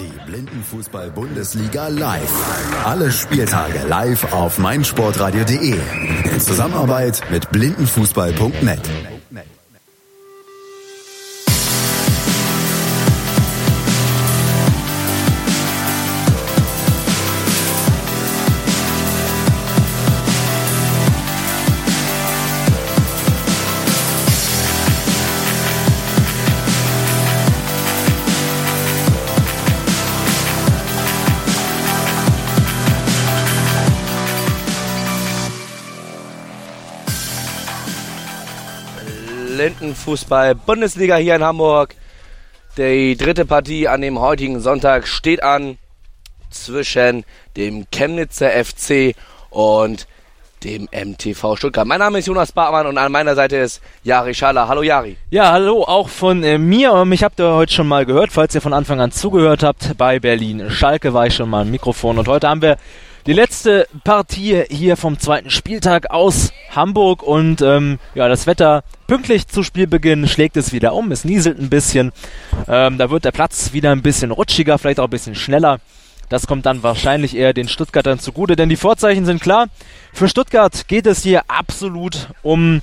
Die Blindenfußball-Bundesliga live. Alle Spieltage live auf meinsportradio.de. In Zusammenarbeit mit blindenfußball.net. Blindenfußball Bundesliga hier in Hamburg. Die dritte Partie an dem heutigen Sonntag steht an zwischen dem Chemnitzer FC und dem MTV Stuttgart. Mein Name ist Jonas Bartmann und an meiner Seite ist Jari Schaller. Hallo Jari. Ja, hallo auch von äh, mir. Mich habt ihr heute schon mal gehört, falls ihr von Anfang an zugehört habt. Bei Berlin Schalke war ich schon mal im Mikrofon und heute haben wir die letzte Partie hier vom zweiten Spieltag aus Hamburg und ähm, ja, das Wetter pünktlich zu Spielbeginn schlägt es wieder um. Es nieselt ein bisschen. Ähm, da wird der Platz wieder ein bisschen rutschiger, vielleicht auch ein bisschen schneller. Das kommt dann wahrscheinlich eher den Stuttgartern zugute, denn die Vorzeichen sind klar. Für Stuttgart geht es hier absolut um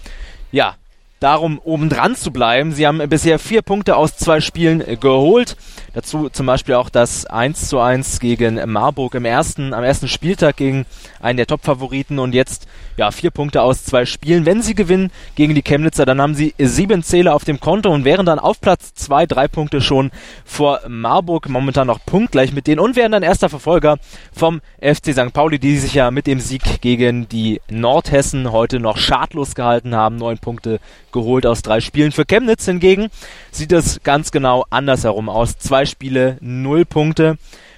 ja, darum, oben dran zu bleiben. Sie haben bisher vier Punkte aus zwei Spielen äh, geholt. Dazu zum Beispiel auch das 1 zu 1 gegen Marburg im ersten, am ersten Spieltag gegen einen der Top-Favoriten und jetzt ja vier Punkte aus zwei Spielen. Wenn sie gewinnen gegen die Chemnitzer, dann haben sie sieben Zähler auf dem Konto und wären dann auf Platz zwei, drei Punkte schon vor Marburg, momentan noch punktgleich mit denen und wären dann erster Verfolger vom FC St. Pauli, die sich ja mit dem Sieg gegen die Nordhessen heute noch schadlos gehalten haben. Neun Punkte geholt aus drei Spielen. Für Chemnitz hingegen sieht es ganz genau andersherum aus. Zwei Spiele, null Punkte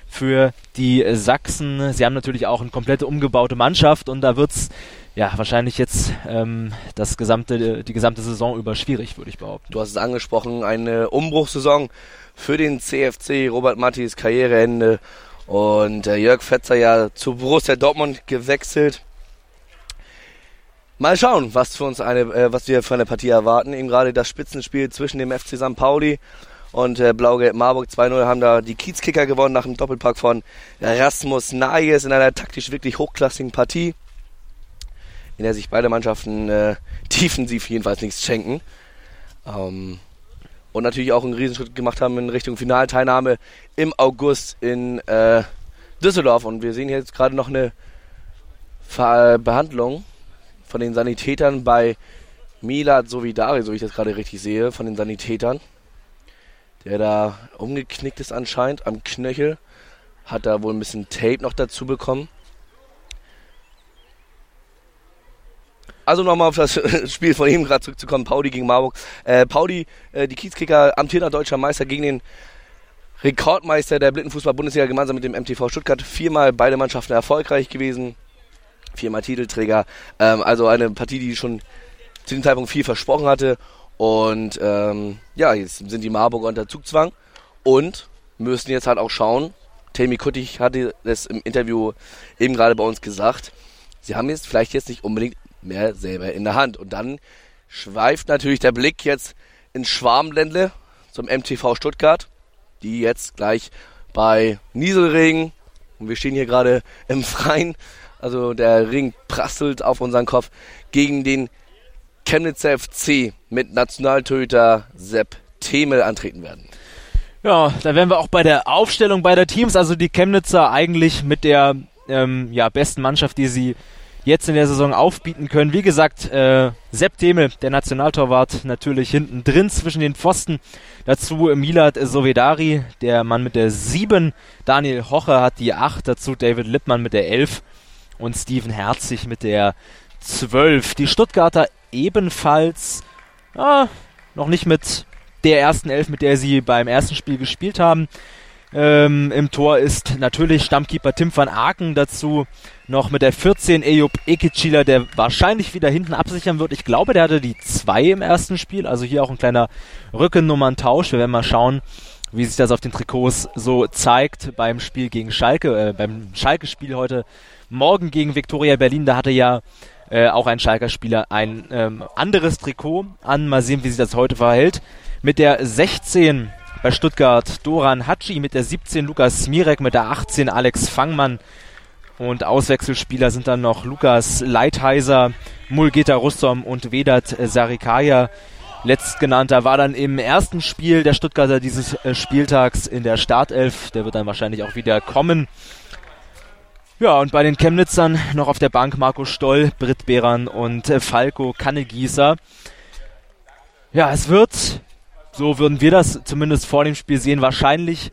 für die Sachsen. Sie haben natürlich auch eine komplette umgebaute Mannschaft und da wird es ja wahrscheinlich jetzt ähm, das gesamte, die gesamte Saison über schwierig, würde ich behaupten. Du hast es angesprochen, eine Umbruchssaison für den CFC, Robert Mattis Karriereende und äh, Jörg Fetzer ja zu Borussia Dortmund gewechselt. Mal schauen, was für uns eine, äh, was wir für eine Partie erwarten. Eben gerade das Spitzenspiel zwischen dem FC St. Pauli und äh, Blau-Gelb Marburg 2-0 haben da die Kiezkicker gewonnen nach dem Doppelpack von Rasmus Nayes in einer taktisch wirklich hochklassigen Partie, in der sich beide Mannschaften äh, defensiv jedenfalls nichts schenken. Ähm, und natürlich auch einen Riesenschritt gemacht haben in Richtung Finalteilnahme im August in äh, Düsseldorf. Und wir sehen jetzt gerade noch eine Ver Behandlung von den Sanitätern bei Milad Sovidari, so wie ich das gerade richtig sehe, von den Sanitätern. Der da umgeknickt ist anscheinend am Knöchel. Hat da wohl ein bisschen Tape noch dazu bekommen. Also nochmal auf das Spiel von ihm gerade zurückzukommen. Pauli gegen Marburg. Äh, Pauli, äh, die Kiezkicker, amtierender deutscher Meister gegen den Rekordmeister der Blindenfußball-Bundesliga gemeinsam mit dem MTV Stuttgart. Viermal beide Mannschaften erfolgreich gewesen viermal Titelträger. Ähm, also eine Partie, die schon zu dem Zeitpunkt viel versprochen hatte. Und ähm, ja, jetzt sind die Marburger unter Zugzwang und müssen jetzt halt auch schauen. Tammy Kuttig hatte das im Interview eben gerade bei uns gesagt. Sie haben jetzt vielleicht jetzt nicht unbedingt mehr selber in der Hand. Und dann schweift natürlich der Blick jetzt ins Schwarmländle zum MTV Stuttgart, die jetzt gleich bei Nieselregen, und wir stehen hier gerade im Freien, also der Ring prasselt auf unseren Kopf gegen den Chemnitzer FC mit Nationaltöter Sepp Themel antreten werden. Ja, da wären wir auch bei der Aufstellung beider Teams. Also die Chemnitzer eigentlich mit der ähm, ja, besten Mannschaft, die sie jetzt in der Saison aufbieten können. Wie gesagt, äh, Sepp Themel, der Nationaltorwart, natürlich hinten drin zwischen den Pfosten. Dazu Milad Sovedari, der Mann mit der 7. Daniel Hoche hat die 8. Dazu David Lippmann mit der 11 und Steven Herzig mit der 12. Die Stuttgarter ebenfalls ah, noch nicht mit der ersten Elf, mit der sie beim ersten Spiel gespielt haben. Ähm, Im Tor ist natürlich Stammkeeper Tim van Aken dazu noch mit der 14 Eyüp Ekicila, der wahrscheinlich wieder hinten absichern wird. Ich glaube, der hatte die 2 im ersten Spiel, also hier auch ein kleiner Rückennummern-Tausch. Wir werden mal schauen, wie sich das auf den Trikots so zeigt beim Spiel gegen Schalke, äh, beim Schalke-Spiel heute morgen gegen Viktoria Berlin. Da hatte ja äh, auch ein Schalker Spieler ein ähm, anderes Trikot an. Mal sehen, wie sich das heute verhält. Mit der 16 bei Stuttgart Doran Hatschi mit der 17, Lukas Smirek mit der 18, Alex Fangmann und Auswechselspieler sind dann noch Lukas Leitheiser, Mulgeta Russom und Vedat Sarikaya. Letztgenannter war dann im ersten Spiel der Stuttgarter dieses äh, Spieltags in der Startelf. Der wird dann wahrscheinlich auch wieder kommen. Ja, und bei den Chemnitzern noch auf der Bank Marco Stoll, Britt Beran und äh, Falco Kannegießer. Ja, es wird, so würden wir das zumindest vor dem Spiel sehen, wahrscheinlich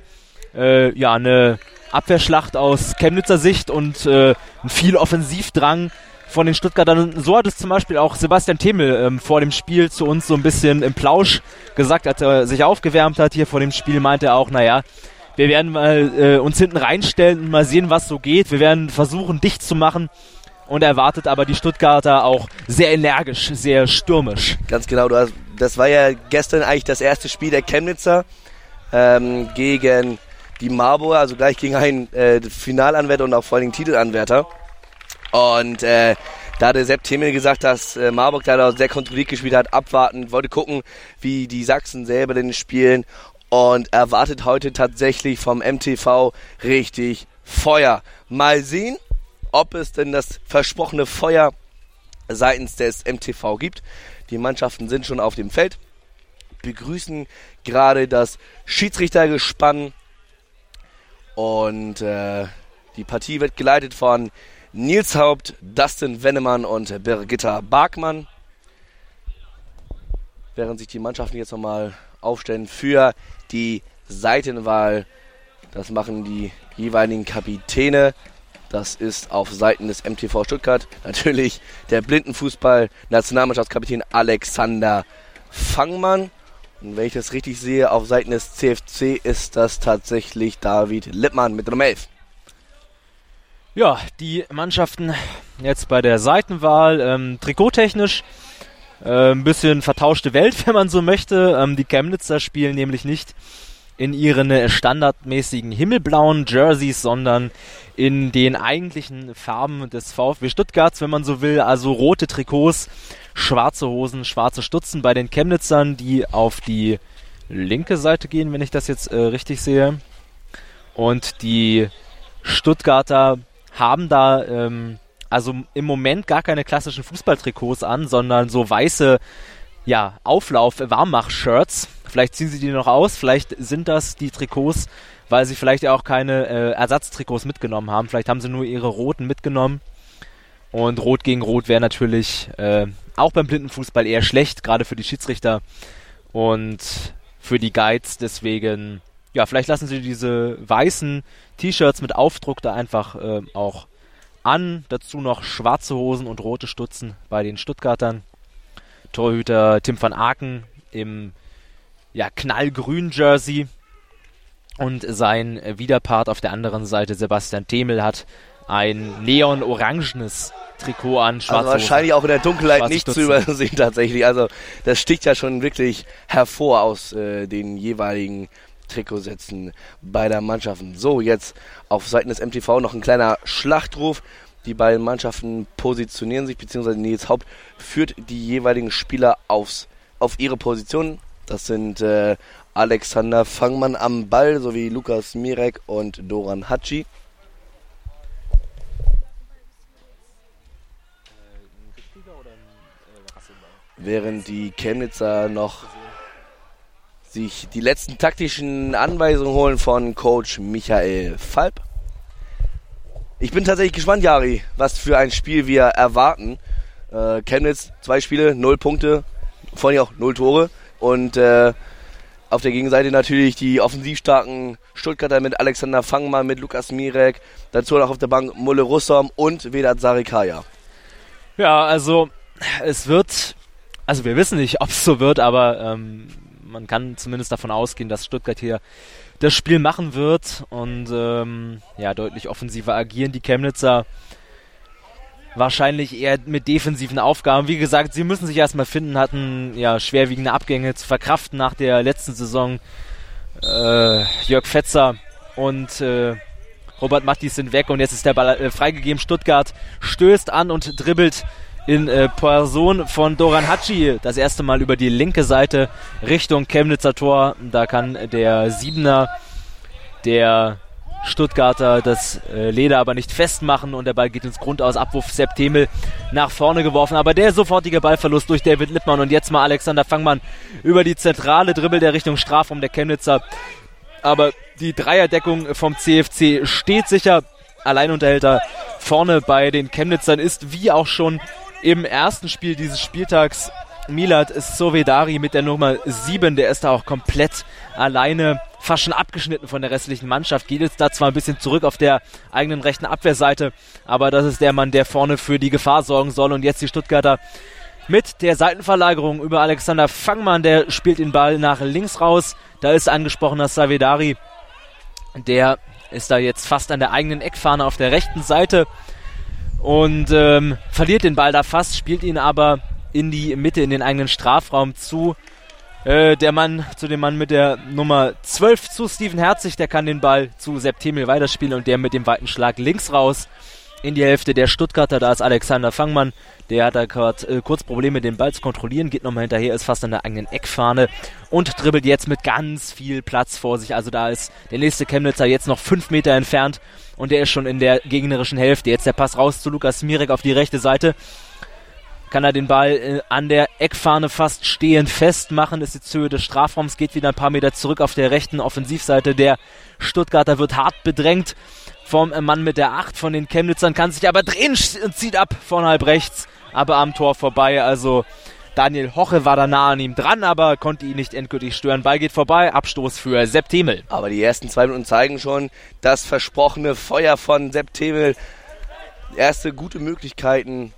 äh, ja eine Abwehrschlacht aus Chemnitzer Sicht und äh, ein viel Offensivdrang von den Stuttgartern. So hat es zum Beispiel auch Sebastian Themel ähm, vor dem Spiel zu uns so ein bisschen im Plausch gesagt, als er sich aufgewärmt hat hier vor dem Spiel, meinte er auch, naja, wir werden mal äh, uns hinten reinstellen und mal sehen, was so geht. Wir werden versuchen, dicht zu machen. Und erwartet aber die Stuttgarter auch sehr energisch, sehr stürmisch. Ganz genau, hast, das war ja gestern eigentlich das erste Spiel der Chemnitzer ähm, gegen die Marburger, also gleich gegen einen äh, Finalanwärter und auch vor allem Titelanwärter. Und äh, da hat der Sepp Themel gesagt, dass äh, Marburg da sehr kontrolliert gespielt hat, abwarten, wollte gucken, wie die Sachsen selber denn spielen und erwartet heute tatsächlich vom MTV richtig Feuer. Mal sehen, ob es denn das versprochene Feuer seitens des MTV gibt. Die Mannschaften sind schon auf dem Feld, begrüßen gerade das Schiedsrichtergespann und äh, die Partie wird geleitet von Nils Haupt, Dustin Wennemann und Birgitta Barkmann. Während sich die Mannschaften jetzt nochmal aufstellen für die Seitenwahl. Das machen die jeweiligen Kapitäne. Das ist auf Seiten des MTV Stuttgart natürlich der Blindenfußball-Nationalmannschaftskapitän Alexander Fangmann. Und wenn ich das richtig sehe, auf Seiten des CFC ist das tatsächlich David Lippmann mit Nummer 11. Ja, die Mannschaften jetzt bei der Seitenwahl, ähm, trikottechnisch äh, ein bisschen vertauschte Welt, wenn man so möchte. Ähm, die Chemnitzer spielen nämlich nicht in ihren standardmäßigen himmelblauen Jerseys, sondern in den eigentlichen Farben des VfB Stuttgarts, wenn man so will. Also rote Trikots, schwarze Hosen, schwarze Stutzen bei den Chemnitzern, die auf die linke Seite gehen, wenn ich das jetzt äh, richtig sehe. Und die Stuttgarter haben da ähm, also im Moment gar keine klassischen Fußballtrikots an, sondern so weiße ja, Auflauf-Warmmach-Shirts. Vielleicht ziehen sie die noch aus, vielleicht sind das die Trikots, weil sie vielleicht auch keine äh, Ersatztrikots mitgenommen haben. Vielleicht haben sie nur ihre roten mitgenommen. Und Rot gegen Rot wäre natürlich äh, auch beim Blindenfußball eher schlecht, gerade für die Schiedsrichter und für die Guides. Deswegen, ja, vielleicht lassen sie diese weißen T-Shirts mit Aufdruck da einfach äh, auch an. Dazu noch schwarze Hosen und rote Stutzen bei den Stuttgartern. Torhüter Tim van Aken im ja, knallgrünen Jersey. Und sein Widerpart auf der anderen Seite, Sebastian Themel, hat ein neon-orangenes Trikot an. Also wahrscheinlich auch in der Dunkelheit nicht zu übersehen tatsächlich. Also das sticht ja schon wirklich hervor aus äh, den jeweiligen Trikotsätzen beider Mannschaften. So, jetzt auf Seiten des MTV noch ein kleiner Schlachtruf. Die beiden Mannschaften positionieren sich, beziehungsweise Nils Haupt führt die jeweiligen Spieler aufs, auf ihre Position. Das sind äh, Alexander Fangmann am Ball sowie Lukas Mirek und Doran Hatschi. Während die Chemnitzer noch sich die letzten taktischen Anweisungen holen von Coach Michael Falb. Ich bin tatsächlich gespannt, Jari, was für ein Spiel wir erwarten. Äh, Chemnitz, zwei Spiele, null Punkte, vorhin auch null Tore. Und äh, auf der Gegenseite natürlich die offensivstarken Stuttgarter mit Alexander Fangmann, mit Lukas Mirek, dazu noch auf der Bank Mulle Russom und Vedat Sarikaya. Ja, also es wird, also wir wissen nicht, ob es so wird, aber ähm, man kann zumindest davon ausgehen, dass Stuttgart hier das Spiel machen wird und ähm, ja, deutlich offensiver agieren. Die Chemnitzer wahrscheinlich eher mit defensiven Aufgaben. Wie gesagt, sie müssen sich erstmal finden, hatten ja schwerwiegende Abgänge zu verkraften nach der letzten Saison. Äh, Jörg Fetzer und äh, Robert Mattis sind weg und jetzt ist der Ball äh, freigegeben. Stuttgart stößt an und dribbelt in äh, Person von Doran Hatschi. Das erste Mal über die linke Seite Richtung Chemnitzer Tor. Da kann der Siebener, der Stuttgarter das äh, Leder aber nicht festmachen und der Ball geht ins Grundaus. Abwurf Sepp Temel nach vorne geworfen. Aber der sofortige Ballverlust durch David Lippmann und jetzt mal Alexander Fangmann über die zentrale Dribbel der Richtung Strafraum der Chemnitzer. Aber die Dreierdeckung vom CFC steht sicher. Alleinunterhälter vorne bei den Chemnitzern ist wie auch schon im ersten Spiel dieses Spieltags Milad Sovedari mit der Nummer 7. Der ist da auch komplett alleine fast schon abgeschnitten von der restlichen Mannschaft. Geht jetzt da zwar ein bisschen zurück auf der eigenen rechten Abwehrseite, aber das ist der Mann, der vorne für die Gefahr sorgen soll. Und jetzt die Stuttgarter mit der Seitenverlagerung über Alexander Fangmann, der spielt den Ball nach links raus. Da ist angesprochener Savedari, der ist da jetzt fast an der eigenen Eckfahne auf der rechten Seite und ähm, verliert den Ball da fast, spielt ihn aber in die Mitte, in den eigenen Strafraum zu. Äh, der Mann zu dem Mann mit der Nummer 12 zu Steven Herzig, der kann den Ball zu Septemil weiterspielen und der mit dem weiten Schlag links raus in die Hälfte der Stuttgarter. Da ist Alexander Fangmann, der hat da gerade äh, kurz Probleme, den Ball zu kontrollieren, geht nochmal hinterher, ist fast an der eigenen Eckfahne und dribbelt jetzt mit ganz viel Platz vor sich. Also da ist der nächste Chemnitzer jetzt noch fünf Meter entfernt und der ist schon in der gegnerischen Hälfte. Jetzt der Pass raus zu Lukas Mirek auf die rechte Seite kann er den Ball äh, an der Eckfahne fast stehend festmachen. Ist jetzt Höhe des Strafraums, geht wieder ein paar Meter zurück auf der rechten Offensivseite. Der Stuttgarter wird hart bedrängt vom äh, Mann mit der 8 von den Chemnitzern, kann sich aber drehen und zieht ab von halb rechts, aber am Tor vorbei. Also Daniel Hoche war da nah an ihm dran, aber konnte ihn nicht endgültig stören. Ball geht vorbei, Abstoß für Sepp Temel. Aber die ersten zwei Minuten zeigen schon das versprochene Feuer von Sepp Temel. Erste gute Möglichkeiten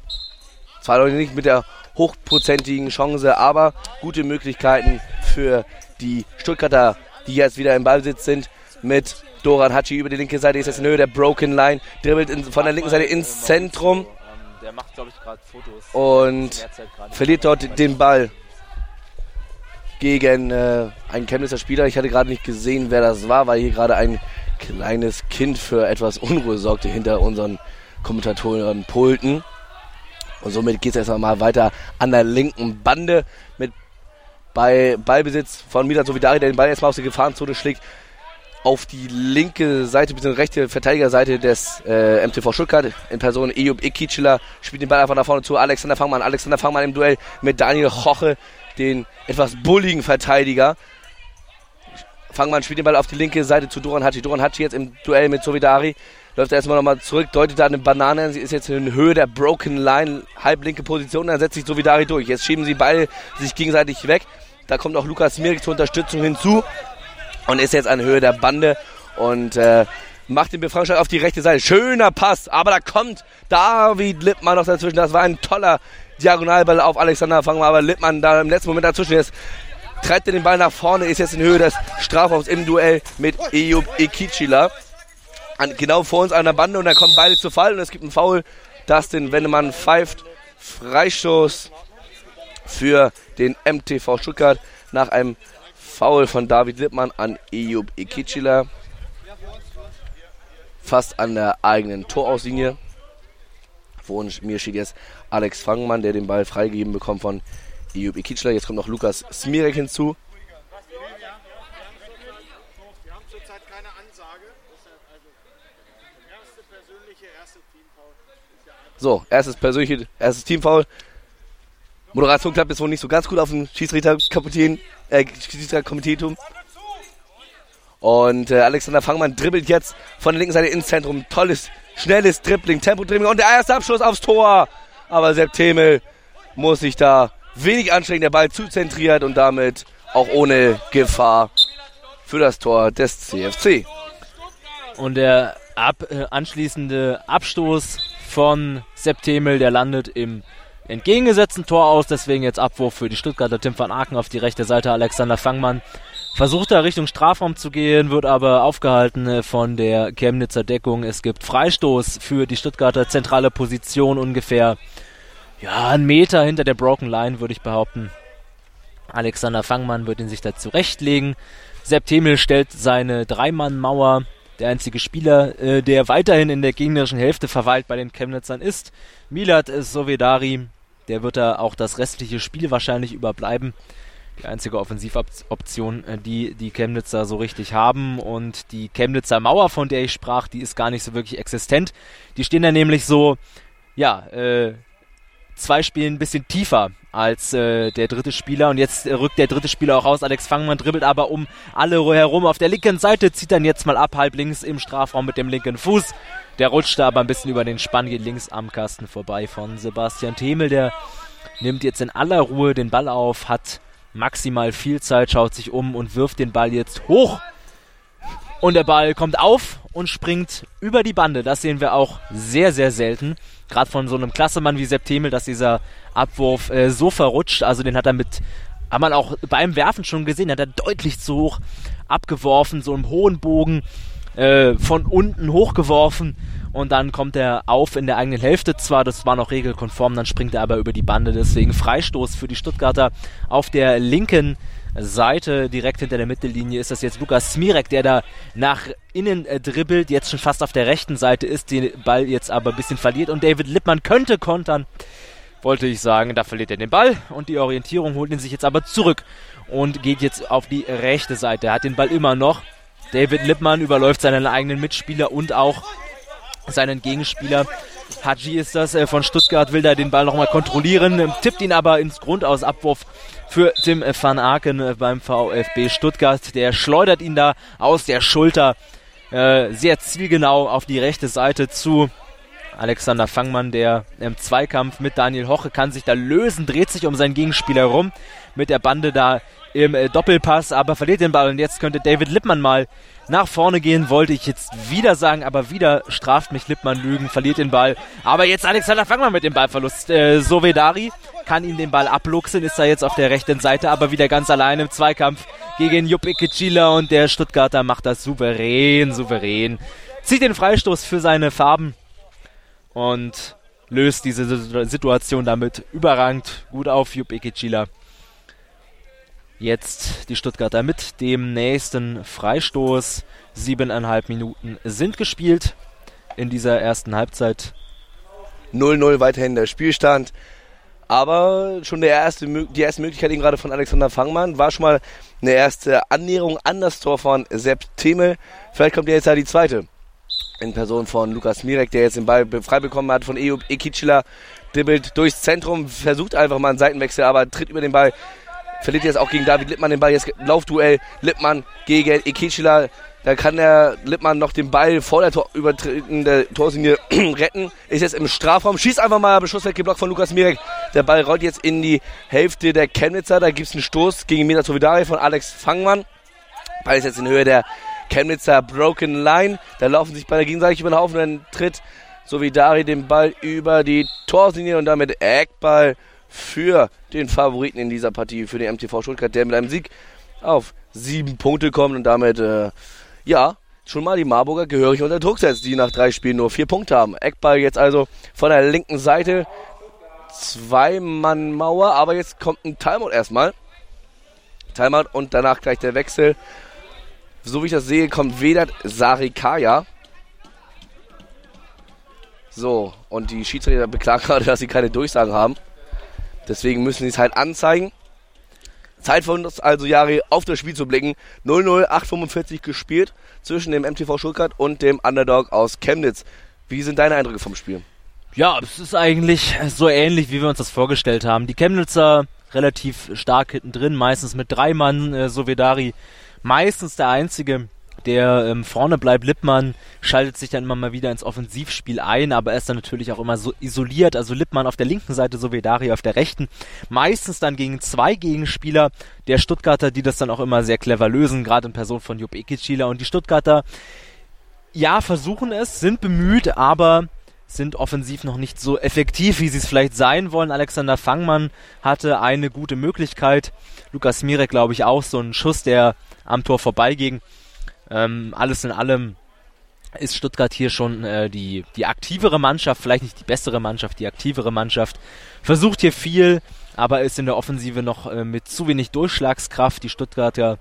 zwar noch nicht mit der hochprozentigen Chance, aber gute Möglichkeiten für die Stuttgarter, die jetzt wieder im Ballbesitz sind, mit Doran Hatschi über die linke Seite, ist jetzt in Höhe der Broken Line, dribbelt in, von der linken Seite ins Zentrum. Der macht, glaube ich, gerade Fotos. Und verliert dort den Ball gegen äh, einen Chemnitzer Spieler. Ich hatte gerade nicht gesehen, wer das war, weil hier gerade ein kleines Kind für etwas Unruhe sorgte hinter unseren Kommentatoren Pulten. Und somit geht es jetzt mal weiter an der linken Bande mit bei Ballbesitz von Milan Sovidari, der den Ball erstmal aus der Gefahrenzone schlägt auf die linke Seite, bzw. rechte Verteidigerseite des äh, MTV Stuttgart in Person Eyüp Ikicila spielt den Ball einfach nach vorne zu Alexander Fangmann. Alexander Fangmann im Duell mit Daniel Hoche, den etwas bulligen Verteidiger. Fangmann spielt den Ball auf die linke Seite zu Doran Hatschi. Doran Hatschi jetzt im Duell mit Sovidari läuft erstmal nochmal zurück, deutet da eine Banane, sie ist jetzt in Höhe der Broken Line, halblinke Position, dann setzt sich Sovidari durch. Jetzt schieben sie beide sich gegenseitig weg. Da kommt auch Lukas Mirik zur Unterstützung hinzu und ist jetzt an Höhe der Bande und äh, macht den Befreiungsschlag auf die rechte Seite. Schöner Pass, aber da kommt David Lippmann noch dazwischen. Das war ein toller Diagonalball auf Alexander Fangen, aber Lippmann da im letzten Moment dazwischen ist treibt er den Ball nach vorne, ist jetzt in Höhe des Strafraums im Duell mit Eyüp Ekicila an, genau vor uns an der Bande und da kommen beide zu Fall und es gibt einen Foul. Dustin Wennemann pfeift Freistoß für den MTV Stuttgart nach einem Foul von David Lippmann an Eyüp Ikicila. Fast an der eigenen Torauslinie. Vor mir steht jetzt Alex Fangmann, der den Ball freigegeben bekommt von Eyüp Ikicila. Jetzt kommt noch Lukas Smirek hinzu. So, erstes persönliche, erstes Teamfoul. Moderation klappt jetzt wohl nicht so ganz gut auf dem Schiedsrichterkapitän, äh, Schiedsrichterkomitetum. Und äh, Alexander Fangmann dribbelt jetzt von der linken Seite ins Zentrum. Tolles, schnelles Dribbling, Tempo-Dribbling und der erste Abschluss aufs Tor. Aber Sepp Themel muss sich da wenig anstrengen. Der Ball zu zentriert und damit auch ohne Gefahr für das Tor des CFC. Und der ab, äh, anschließende Abstoß von Septemel, der landet im entgegengesetzten Tor aus, deswegen jetzt Abwurf für die Stuttgarter Tim van Aken auf die rechte Seite, Alexander Fangmann versucht da Richtung Strafraum zu gehen, wird aber aufgehalten äh, von der Chemnitzer Deckung. Es gibt Freistoß für die Stuttgarter zentrale Position ungefähr, ja, einen Meter hinter der Broken Line, würde ich behaupten. Alexander Fangmann wird ihn sich da zurechtlegen. Sepp Temel stellt seine Dreimann-Mauer der einzige Spieler, äh, der weiterhin in der gegnerischen Hälfte verweilt bei den Chemnitzern ist Milad Sovedari, Der wird da auch das restliche Spiel wahrscheinlich überbleiben. Die einzige Offensivoption, äh, die die Chemnitzer so richtig haben. Und die Chemnitzer Mauer, von der ich sprach, die ist gar nicht so wirklich existent. Die stehen da nämlich so, ja, äh, zwei Spielen ein bisschen tiefer als äh, der dritte Spieler. Und jetzt äh, rückt der dritte Spieler auch raus. Alex Fangmann dribbelt aber um alle herum auf der linken Seite, zieht dann jetzt mal ab, halb links im Strafraum mit dem linken Fuß. Der rutscht da aber ein bisschen über den Spann, geht links am Kasten vorbei von Sebastian Themel. Der nimmt jetzt in aller Ruhe den Ball auf, hat maximal viel Zeit, schaut sich um und wirft den Ball jetzt hoch. Und der Ball kommt auf und springt über die Bande. Das sehen wir auch sehr, sehr selten. Gerade von so einem Klassemann wie Sepp Themel, dass dieser Abwurf äh, so verrutscht. Also den hat er mit, hat man auch beim Werfen schon gesehen, hat er deutlich zu hoch abgeworfen, so im hohen Bogen äh, von unten hochgeworfen und dann kommt er auf in der eigenen Hälfte zwar, das war noch regelkonform, dann springt er aber über die Bande, deswegen Freistoß für die Stuttgarter auf der linken Seite, direkt hinter der Mittellinie ist das jetzt Lukas Smirek, der da nach innen äh, dribbelt, jetzt schon fast auf der rechten Seite ist, den Ball jetzt aber ein bisschen verliert. Und David Lippmann könnte kontern, wollte ich sagen, da verliert er den Ball und die Orientierung holt ihn sich jetzt aber zurück und geht jetzt auf die rechte Seite, er hat den Ball immer noch, David Lippmann überläuft seinen eigenen Mitspieler und auch seinen Gegenspieler. Haji ist das äh, von Stuttgart, will da den Ball nochmal kontrollieren, ähm, tippt ihn aber ins Grundaus Abwurf für Tim van Aken äh, beim VfB Stuttgart. Der schleudert ihn da aus der Schulter äh, sehr zielgenau auf die rechte Seite zu. Alexander Fangmann, der im Zweikampf mit Daniel Hoche kann sich da lösen, dreht sich um seinen Gegenspieler rum mit der Bande da im äh, Doppelpass, aber verliert den Ball und jetzt könnte David Lippmann mal nach vorne gehen, wollte ich jetzt wieder sagen, aber wieder straft mich Lippmann Lügen, verliert den Ball. Aber jetzt Alexander Fangmann mit dem Ballverlust. Äh, Sovedari kann ihn den Ball abluchsen, ist da jetzt auf der rechten Seite, aber wieder ganz allein im Zweikampf gegen Jupp Ikechila und der Stuttgarter macht das souverän, souverän. Zieht den Freistoß für seine Farben und löst diese Situation damit überragend gut auf Jupp Ikechila. Jetzt die Stuttgarter mit dem nächsten Freistoß. Siebeneinhalb Minuten sind gespielt in dieser ersten Halbzeit. 0-0 weiterhin der Spielstand. Aber schon erste, die erste Möglichkeit eben gerade von Alexander Fangmann war schon mal eine erste Annäherung an das Tor von Sepp Themel. Vielleicht kommt jetzt ja die zweite. In Person von Lukas Mirek, der jetzt den Ball frei bekommen hat von Eub Ekicila. Dribbelt durchs Zentrum, versucht einfach mal einen Seitenwechsel, aber tritt über den Ball verliert jetzt auch gegen David Lippmann den Ball. Jetzt Laufduell Lippmann gegen Ekechila. Da kann der Lippmann noch den Ball vor der Tor Übertreten der Torlinie retten. Ist jetzt im Strafraum. Schießt einfach mal Beschuss weggeblockt von Lukas Mirek. Der Ball rollt jetzt in die Hälfte der Chemnitzer. Da gibt es einen Stoß gegen Mina Tovidari von Alex Fangmann. Ball ist jetzt in Höhe der Chemnitzer Broken Line. Da laufen sich beide gegenseitig über den Haufen. Dann tritt Sovidari den Ball über die Torlinie und damit Eckball für den Favoriten in dieser Partie, für den MTV Stuttgart, der mit einem Sieg auf sieben Punkte kommt und damit, äh, ja, schon mal die Marburger gehörig unter Druck setzt, die nach drei Spielen nur vier Punkte haben. Eckball jetzt also von der linken Seite. Zwei-Mann-Mauer, aber jetzt kommt ein Timeout erstmal. Timeout und danach gleich der Wechsel. So wie ich das sehe, kommt Vedat Sarikaya. So, und die Schiedsrichter beklagen gerade, dass sie keine Durchsagen haben. Deswegen müssen sie es halt anzeigen. Zeit für uns also, Jari, auf das Spiel zu blicken. 0-0, 8:45 gespielt zwischen dem MTV Stuttgart und dem Underdog aus Chemnitz. Wie sind deine Eindrücke vom Spiel? Ja, es ist eigentlich so ähnlich, wie wir uns das vorgestellt haben. Die Chemnitzer relativ stark hinten drin, meistens mit drei Mann, äh, Sovedari meistens der einzige, der ähm, vorne bleibt, Lippmann, schaltet sich dann immer mal wieder ins Offensivspiel ein, aber er ist dann natürlich auch immer so isoliert. Also Lippmann auf der linken Seite, so wie Dari auf der rechten. Meistens dann gegen zwei Gegenspieler der Stuttgarter, die das dann auch immer sehr clever lösen, gerade in Person von Jupp Ekicila. Und die Stuttgarter, ja, versuchen es, sind bemüht, aber sind offensiv noch nicht so effektiv, wie sie es vielleicht sein wollen. Alexander Fangmann hatte eine gute Möglichkeit. Lukas Mirek, glaube ich, auch so einen Schuss, der am Tor vorbeiging. Ähm, alles in allem ist Stuttgart hier schon äh, die, die aktivere Mannschaft, vielleicht nicht die bessere Mannschaft, die aktivere Mannschaft. Versucht hier viel, aber ist in der Offensive noch äh, mit zu wenig Durchschlagskraft. Die Stuttgarter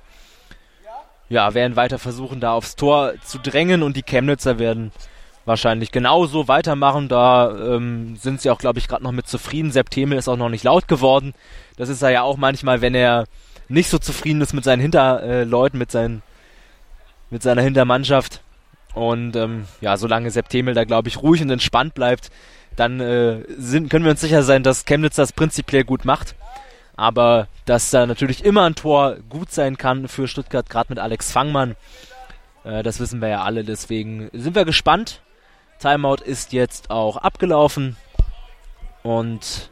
ja, werden weiter versuchen, da aufs Tor zu drängen und die Chemnitzer werden wahrscheinlich genauso weitermachen. Da ähm, sind sie auch, glaube ich, gerade noch mit zufrieden. Sepp Themel ist auch noch nicht laut geworden. Das ist er ja auch manchmal, wenn er nicht so zufrieden ist mit seinen Hinterleuten, mit, seinen, mit seiner Hintermannschaft. Und ähm, ja, solange Sepp Themel da, glaube ich, ruhig und entspannt bleibt, dann äh, sind, können wir uns sicher sein, dass Chemnitz das prinzipiell gut macht. Aber dass da natürlich immer ein Tor gut sein kann für Stuttgart, gerade mit Alex Fangmann, äh, das wissen wir ja alle. Deswegen sind wir gespannt. Timeout ist jetzt auch abgelaufen. Und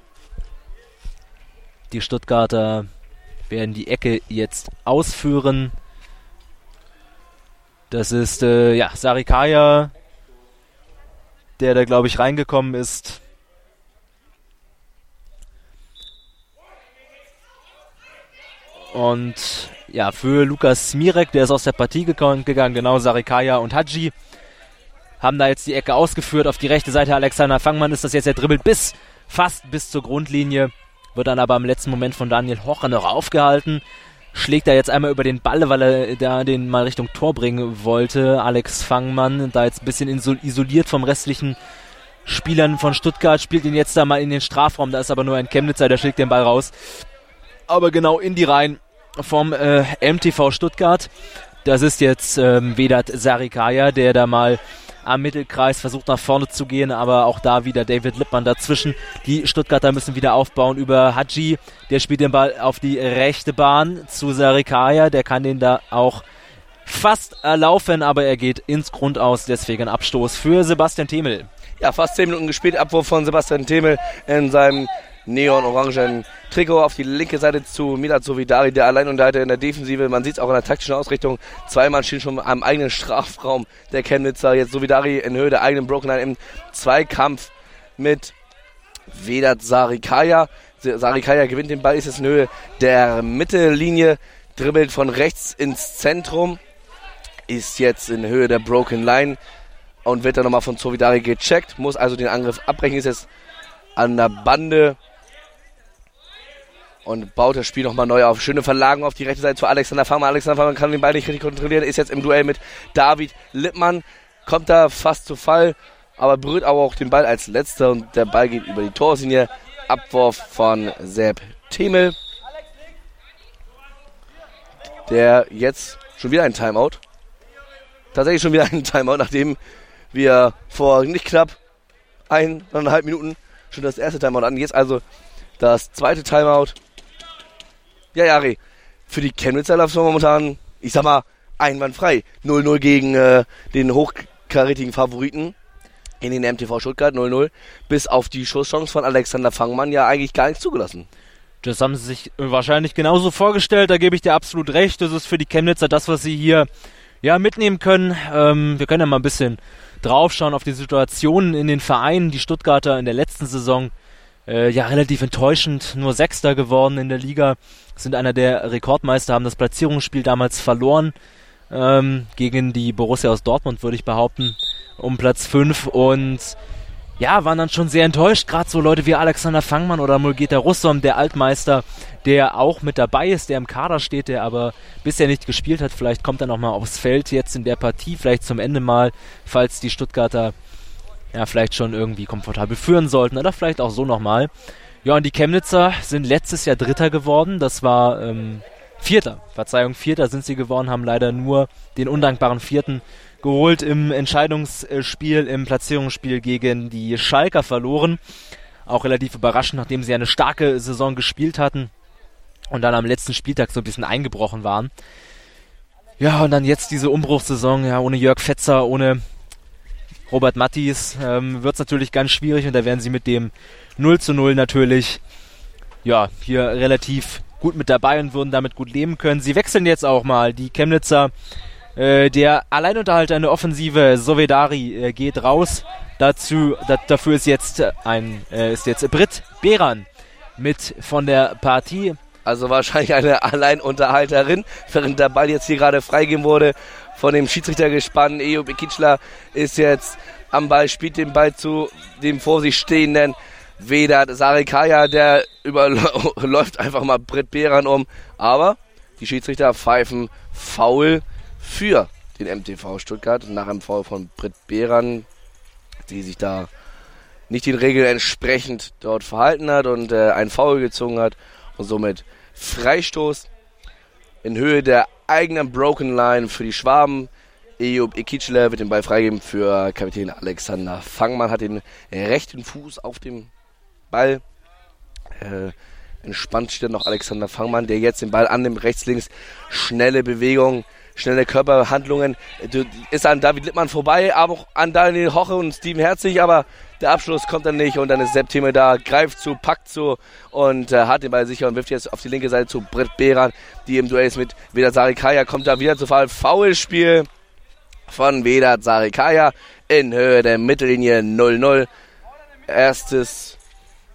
die Stuttgarter werden die Ecke jetzt ausführen. Das ist äh, ja Sarikaya, der da glaube ich reingekommen ist. Und ja, für Lukas Smirek, der ist aus der Partie gegangen, genau, Sarikaya und Hadji haben da jetzt die Ecke ausgeführt. Auf die rechte Seite Alexander Fangmann ist das jetzt, er dribbelt bis, fast bis zur Grundlinie, wird dann aber im letzten Moment von Daniel Hocher noch aufgehalten. Schlägt er jetzt einmal über den Ball, weil er da den mal Richtung Tor bringen wollte. Alex Fangmann, da jetzt ein bisschen isoliert vom restlichen Spielern von Stuttgart, spielt ihn jetzt da mal in den Strafraum. Da ist aber nur ein Chemnitzer, der schlägt den Ball raus. Aber genau in die Reihen vom äh, MTV Stuttgart. Das ist jetzt ähm, Vedat Sarikaya, der da mal am Mittelkreis versucht nach vorne zu gehen, aber auch da wieder David Lippmann dazwischen. Die Stuttgarter müssen wieder aufbauen über Haji. Der spielt den Ball auf die rechte Bahn zu Sarikaya. Der kann den da auch fast erlaufen, aber er geht ins Grundaus. Deswegen Abstoß für Sebastian Themel. Ja, fast 10 Minuten gespielt. Abwurf von Sebastian Themel in seinem neon-orangen Trikot auf die linke Seite zu Milat Sovidari, der Alleinunterhalter in der Defensive. Man sieht es auch in der taktischen Ausrichtung. Zweimal stehen schon am eigenen Strafraum der Chemnitzer. Jetzt Sovidari in Höhe der eigenen Broken Line im Zweikampf mit Vedat Sarikaya. Sarikaya gewinnt den Ball, ist jetzt in Höhe der Mittellinie, dribbelt von rechts ins Zentrum, ist jetzt in Höhe der Broken Line und wird dann nochmal von Sovidari gecheckt, muss also den Angriff abbrechen, ist jetzt an der Bande und baut das Spiel nochmal neu auf. Schöne Verlagerung auf die rechte Seite zu Alexander Farmer. Alexander Farmer kann den Ball nicht richtig kontrollieren, ist jetzt im Duell mit David Lippmann, kommt da fast zu Fall, aber berührt aber auch den Ball als letzter und der Ball geht über die Torlinie. Abwurf von Sepp Themel, der jetzt schon wieder ein Timeout. Tatsächlich schon wieder ein Timeout, nachdem wir vor nicht knapp eineinhalb Minuten schon das erste Timeout an. Jetzt also das zweite Timeout. Ja, Jari, für die Chemnitzer läuft es momentan, ich sag mal, einwandfrei. 0-0 gegen äh, den hochkarätigen Favoriten in den MTV Stuttgart 0-0. Bis auf die Schusschance von Alexander Fangmann ja eigentlich gar nichts zugelassen. Das haben sie sich wahrscheinlich genauso vorgestellt, da gebe ich dir absolut recht. Das ist für die Chemnitzer das, was sie hier ja, mitnehmen können. Ähm, wir können ja mal ein bisschen draufschauen auf die Situationen in den Vereinen. Die Stuttgarter in der letzten Saison äh, ja relativ enttäuschend, nur Sechster geworden in der Liga, sind einer der Rekordmeister, haben das Platzierungsspiel damals verloren ähm, gegen die Borussia aus Dortmund, würde ich behaupten, um Platz 5 und ja, waren dann schon sehr enttäuscht, gerade so Leute wie Alexander Fangmann oder Mulgeta Russom, der Altmeister, der auch mit dabei ist, der im Kader steht, der aber bisher nicht gespielt hat. Vielleicht kommt er nochmal aufs Feld jetzt in der Partie, vielleicht zum Ende mal, falls die Stuttgarter ja vielleicht schon irgendwie komfortabel führen sollten oder vielleicht auch so nochmal. Ja, und die Chemnitzer sind letztes Jahr Dritter geworden. Das war ähm, Vierter. Verzeihung, Vierter sind sie geworden, haben leider nur den undankbaren Vierten geholt im Entscheidungsspiel, im Platzierungsspiel gegen die Schalker verloren. Auch relativ überraschend, nachdem sie eine starke Saison gespielt hatten und dann am letzten Spieltag so ein bisschen eingebrochen waren. Ja, und dann jetzt diese Umbruchssaison, ja, ohne Jörg Fetzer, ohne Robert Mattis, ähm, wird es natürlich ganz schwierig und da werden sie mit dem 0 zu 0 natürlich, ja, hier relativ gut mit dabei und würden damit gut leben können. Sie wechseln jetzt auch mal. Die Chemnitzer äh, der Alleinunterhalter in der Offensive, Sovedari, äh, geht raus. Dazu, da, dafür ist jetzt ein, äh, ist jetzt Britt Beran mit von der Partie. Also wahrscheinlich eine Alleinunterhalterin, während der Ball jetzt hier gerade freigegeben wurde von dem Schiedsrichter gespannt. Eo Bekitschler ist jetzt am Ball, spielt den Ball zu dem vor sich stehenden Vedat Sarikaya, der überläuft einfach mal Britt Beran um. Aber die Schiedsrichter pfeifen faul für den MTV Stuttgart nach einem Foul von Britt Behrern. die sich da nicht den Regeln entsprechend dort verhalten hat und äh, einen Foul gezogen hat und somit Freistoß in Höhe der eigenen Broken Line für die Schwaben. Ejob Ekichle wird den Ball freigeben für Kapitän Alexander Fangmann, hat den rechten Fuß auf dem Ball. Äh, entspannt steht noch Alexander Fangmann, der jetzt den Ball annimmt, rechts, links, schnelle Bewegung, schnelle Körperhandlungen. Ist an David Lippmann vorbei, aber auch an Daniel Hoche und Steven Herzig, aber der Abschluss kommt dann nicht und dann ist Sepp Thieme da, greift zu, packt zu und äh, hat den Ball sicher und wirft jetzt auf die linke Seite zu Brett Behran, die im Duell ist mit Vedat Sarikaya, kommt da wieder zu Fall. Foulspiel von Vedat Sarikaya in Höhe der Mittellinie 0-0. Erstes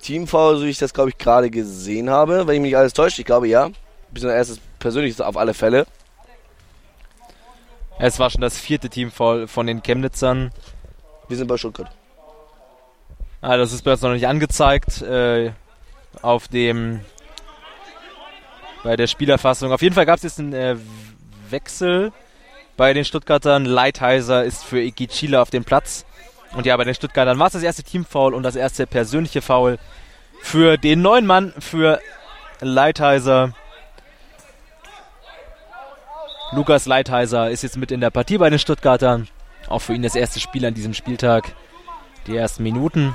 Teamfoul, so wie ich das glaube ich gerade gesehen habe, wenn ich mich alles täusche. Ich glaube ja. Bisschen erstes persönliches auf alle Fälle. Es war schon das vierte Teamfoul von den Chemnitzern. Wir sind bei Stuttgart. Ah, das ist uns noch nicht angezeigt. Äh, auf dem bei der Spielerfassung. Auf jeden Fall gab es jetzt einen äh, Wechsel bei den Stuttgartern. Leitheiser ist für Iki Chile auf dem Platz. Und ja, bei den Stuttgartern war es das erste Teamfoul und das erste persönliche Foul für den neuen Mann, für Leitheiser. Lukas Leitheiser ist jetzt mit in der Partie bei den Stuttgartern. Auch für ihn das erste Spiel an diesem Spieltag. Die ersten Minuten.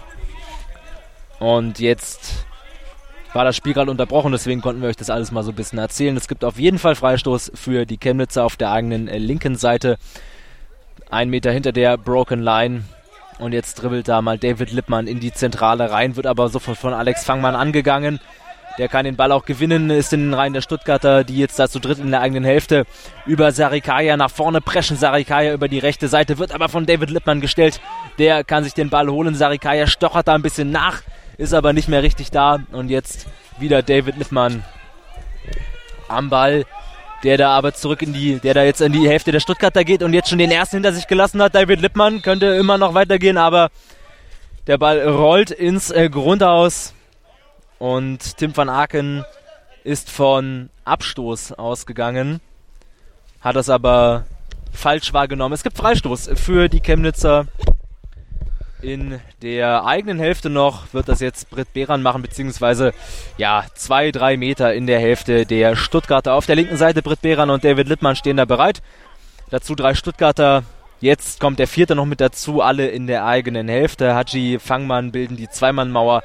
Und jetzt war das Spiel gerade unterbrochen, deswegen konnten wir euch das alles mal so ein bisschen erzählen. Es gibt auf jeden Fall Freistoß für die Chemnitzer auf der eigenen äh, linken Seite. Ein Meter hinter der Broken Line. Und jetzt dribbelt da mal David Lippmann in die Zentrale rein, wird aber sofort von Alex Fangmann angegangen. Der kann den Ball auch gewinnen, ist in den Reihen der Stuttgarter, die jetzt da zu dritt in der eigenen Hälfte über Sarikaya nach vorne preschen. Sarikaya über die rechte Seite, wird aber von David Lippmann gestellt. Der kann sich den Ball holen. Sarikaya stochert da ein bisschen nach, ist aber nicht mehr richtig da. Und jetzt wieder David Lippmann am Ball der da aber zurück in die, der da jetzt in die Hälfte der Stuttgarter geht und jetzt schon den ersten hinter sich gelassen hat. David Lippmann könnte immer noch weitergehen, aber der Ball rollt ins äh, Grundhaus und Tim van Aken ist von Abstoß ausgegangen, hat das aber falsch wahrgenommen. Es gibt Freistoß für die Chemnitzer in der eigenen Hälfte noch wird das jetzt Britt Behran machen, beziehungsweise ja, zwei, drei Meter in der Hälfte der Stuttgarter. Auf der linken Seite Britt Behran und David Littmann stehen da bereit. Dazu drei Stuttgarter. Jetzt kommt der vierte noch mit dazu, alle in der eigenen Hälfte. Haji Fangmann bilden die Zweimannmauer.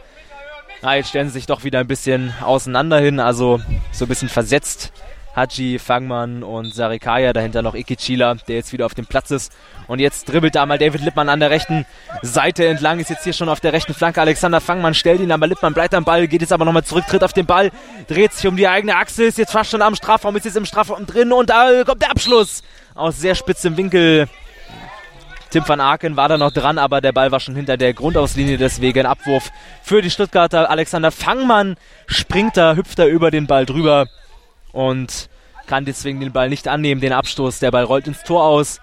Ah, jetzt stellen sie sich doch wieder ein bisschen auseinander hin, also so ein bisschen versetzt Haji, Fangmann und Sarikaya, dahinter noch Ikichila, der jetzt wieder auf dem Platz ist. Und jetzt dribbelt da mal David Lippmann an der rechten Seite entlang, ist jetzt hier schon auf der rechten Flanke. Alexander Fangmann stellt ihn, aber Lippmann bleibt am Ball, geht jetzt aber nochmal zurück, tritt auf den Ball, dreht sich um die eigene Achse, ist jetzt fast schon am Strafraum, ist jetzt im Strafraum drin und da kommt der Abschluss aus sehr spitzem Winkel. Tim van Aken war da noch dran, aber der Ball war schon hinter der Grundauslinie, deswegen Abwurf für die Stuttgarter. Alexander Fangmann springt da, hüpft da über den Ball drüber und kann deswegen den Ball nicht annehmen, den Abstoß. Der Ball rollt ins Tor aus.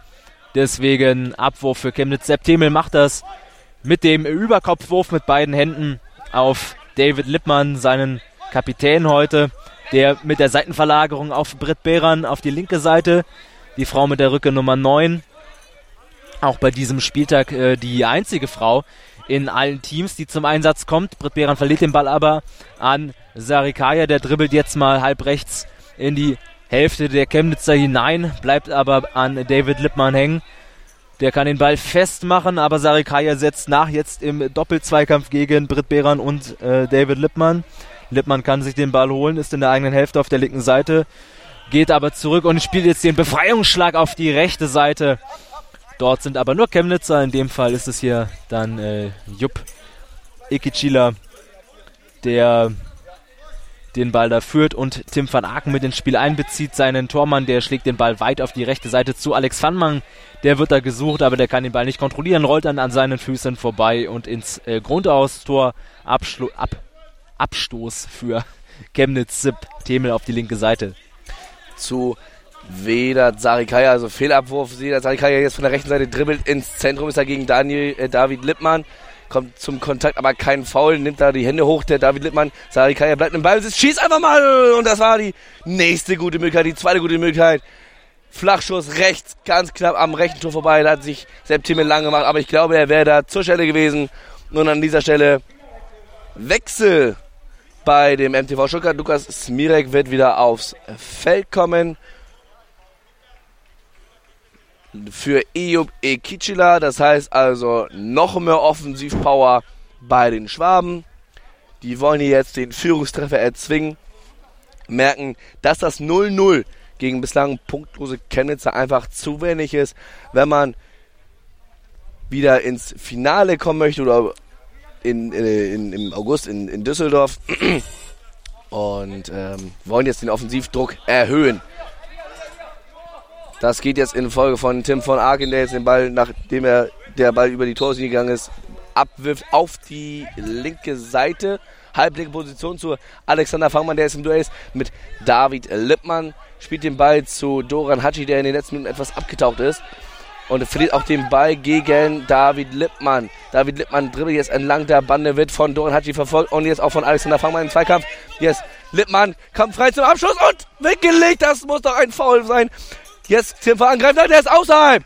Deswegen Abwurf für Chemnitz. Sepp Themel macht das mit dem Überkopfwurf mit beiden Händen auf David Lippmann, seinen Kapitän heute, der mit der Seitenverlagerung auf Britt Behran auf die linke Seite, die Frau mit der Rücke Nummer 9. Auch bei diesem Spieltag äh, die einzige Frau in allen Teams, die zum Einsatz kommt. Britt Behran verliert den Ball aber an Sarikaya, der dribbelt jetzt mal halb rechts in die Hälfte der Chemnitzer hinein, bleibt aber an David Lippmann hängen. Der kann den Ball festmachen, aber Sarikaya setzt nach jetzt im Doppelzweikampf gegen Britt Behran und äh, David Lippmann. Lippmann kann sich den Ball holen, ist in der eigenen Hälfte auf der linken Seite, geht aber zurück und spielt jetzt den Befreiungsschlag auf die rechte Seite. Dort sind aber nur Chemnitzer, in dem Fall ist es hier dann äh, Jupp Ikichila, der den Ball da führt und Tim van Aken mit ins Spiel einbezieht. Seinen Tormann, der schlägt den Ball weit auf die rechte Seite zu. Alex Vanmann, der wird da gesucht, aber der kann den Ball nicht kontrollieren, rollt dann an seinen Füßen vorbei und ins äh, Grundaustor ab Abstoß für Chemnitz Zip Themel auf die linke Seite. Zu Vedat Sarikaya, also Fehlabwurf. Vedat Sarikaya jetzt von der rechten Seite dribbelt ins Zentrum, ist dagegen Daniel, äh, David Lippmann kommt zum Kontakt, aber kein Foul, nimmt da die Hände hoch, der David Lippmann, Sarikaya bleibt im Ball, schießt einfach mal und das war die nächste gute Möglichkeit, die zweite gute Möglichkeit Flachschuss rechts, ganz knapp am rechten Tor vorbei. Da hat sich Sepp Timmel lang gemacht, aber ich glaube, er wäre da zur Stelle gewesen. Nun an dieser Stelle Wechsel bei dem MTV Stuttgart. Lukas Smirek wird wieder aufs Feld kommen. Für Eyüp Ekicila, das heißt also noch mehr Offensivpower bei den Schwaben. Die wollen hier jetzt den Führungstreffer erzwingen. Merken, dass das 0-0 gegen bislang punktlose Chemnitzer einfach zu wenig ist, wenn man wieder ins Finale kommen möchte oder in, in, im August in, in Düsseldorf und ähm, wollen jetzt den Offensivdruck erhöhen. Das geht jetzt in Folge von Tim von Arken, der jetzt den Ball, nachdem er der Ball über die Torlinie gegangen ist, abwirft auf die linke Seite. Halblinke Position zu Alexander Fangmann, der ist im Duell mit David Lippmann. Spielt den Ball zu Doran Hatschi, der in den letzten Minuten etwas abgetaucht ist. Und verliert auch den Ball gegen David Lippmann. David Lippmann dribbelt jetzt entlang der Bande, wird von Doran Hatschi verfolgt und jetzt auch von Alexander Fangmann im Zweikampf. Jetzt Lippmann kommt frei zum Abschluss und weggelegt. Das muss doch ein Foul sein. Jetzt Tim angreift. Nein, der ist außerhalb.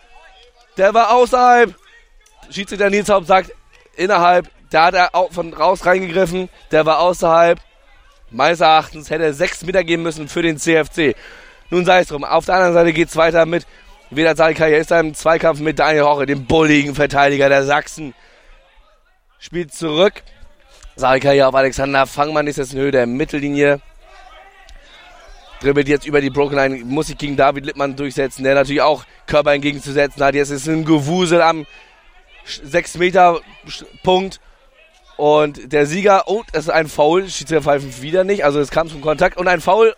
Der war außerhalb. Schiedsrichter Nils Haupt sagt innerhalb. Da hat er auch von raus reingegriffen. Der war außerhalb. Meines Erachtens hätte er sechs Meter geben müssen für den CFC. Nun sei es drum. Auf der anderen Seite geht es weiter mit Vedat Salkaya. Ist im Zweikampf mit Daniel Hoche, dem bulligen Verteidiger der Sachsen. Spielt zurück. Salkaya auf Alexander Fangmann ist jetzt in Höhe der Mittellinie dribbelt jetzt über die Broken Line, muss sich gegen David Lippmann durchsetzen, der natürlich auch Körper entgegenzusetzen hat. Jetzt ist ein Gewusel am 6 Meter Punkt. Und der Sieger, oh, das ist ein Foul, Schiedsrichter pfeifen wieder nicht, also es kam zum Kontakt und ein Foul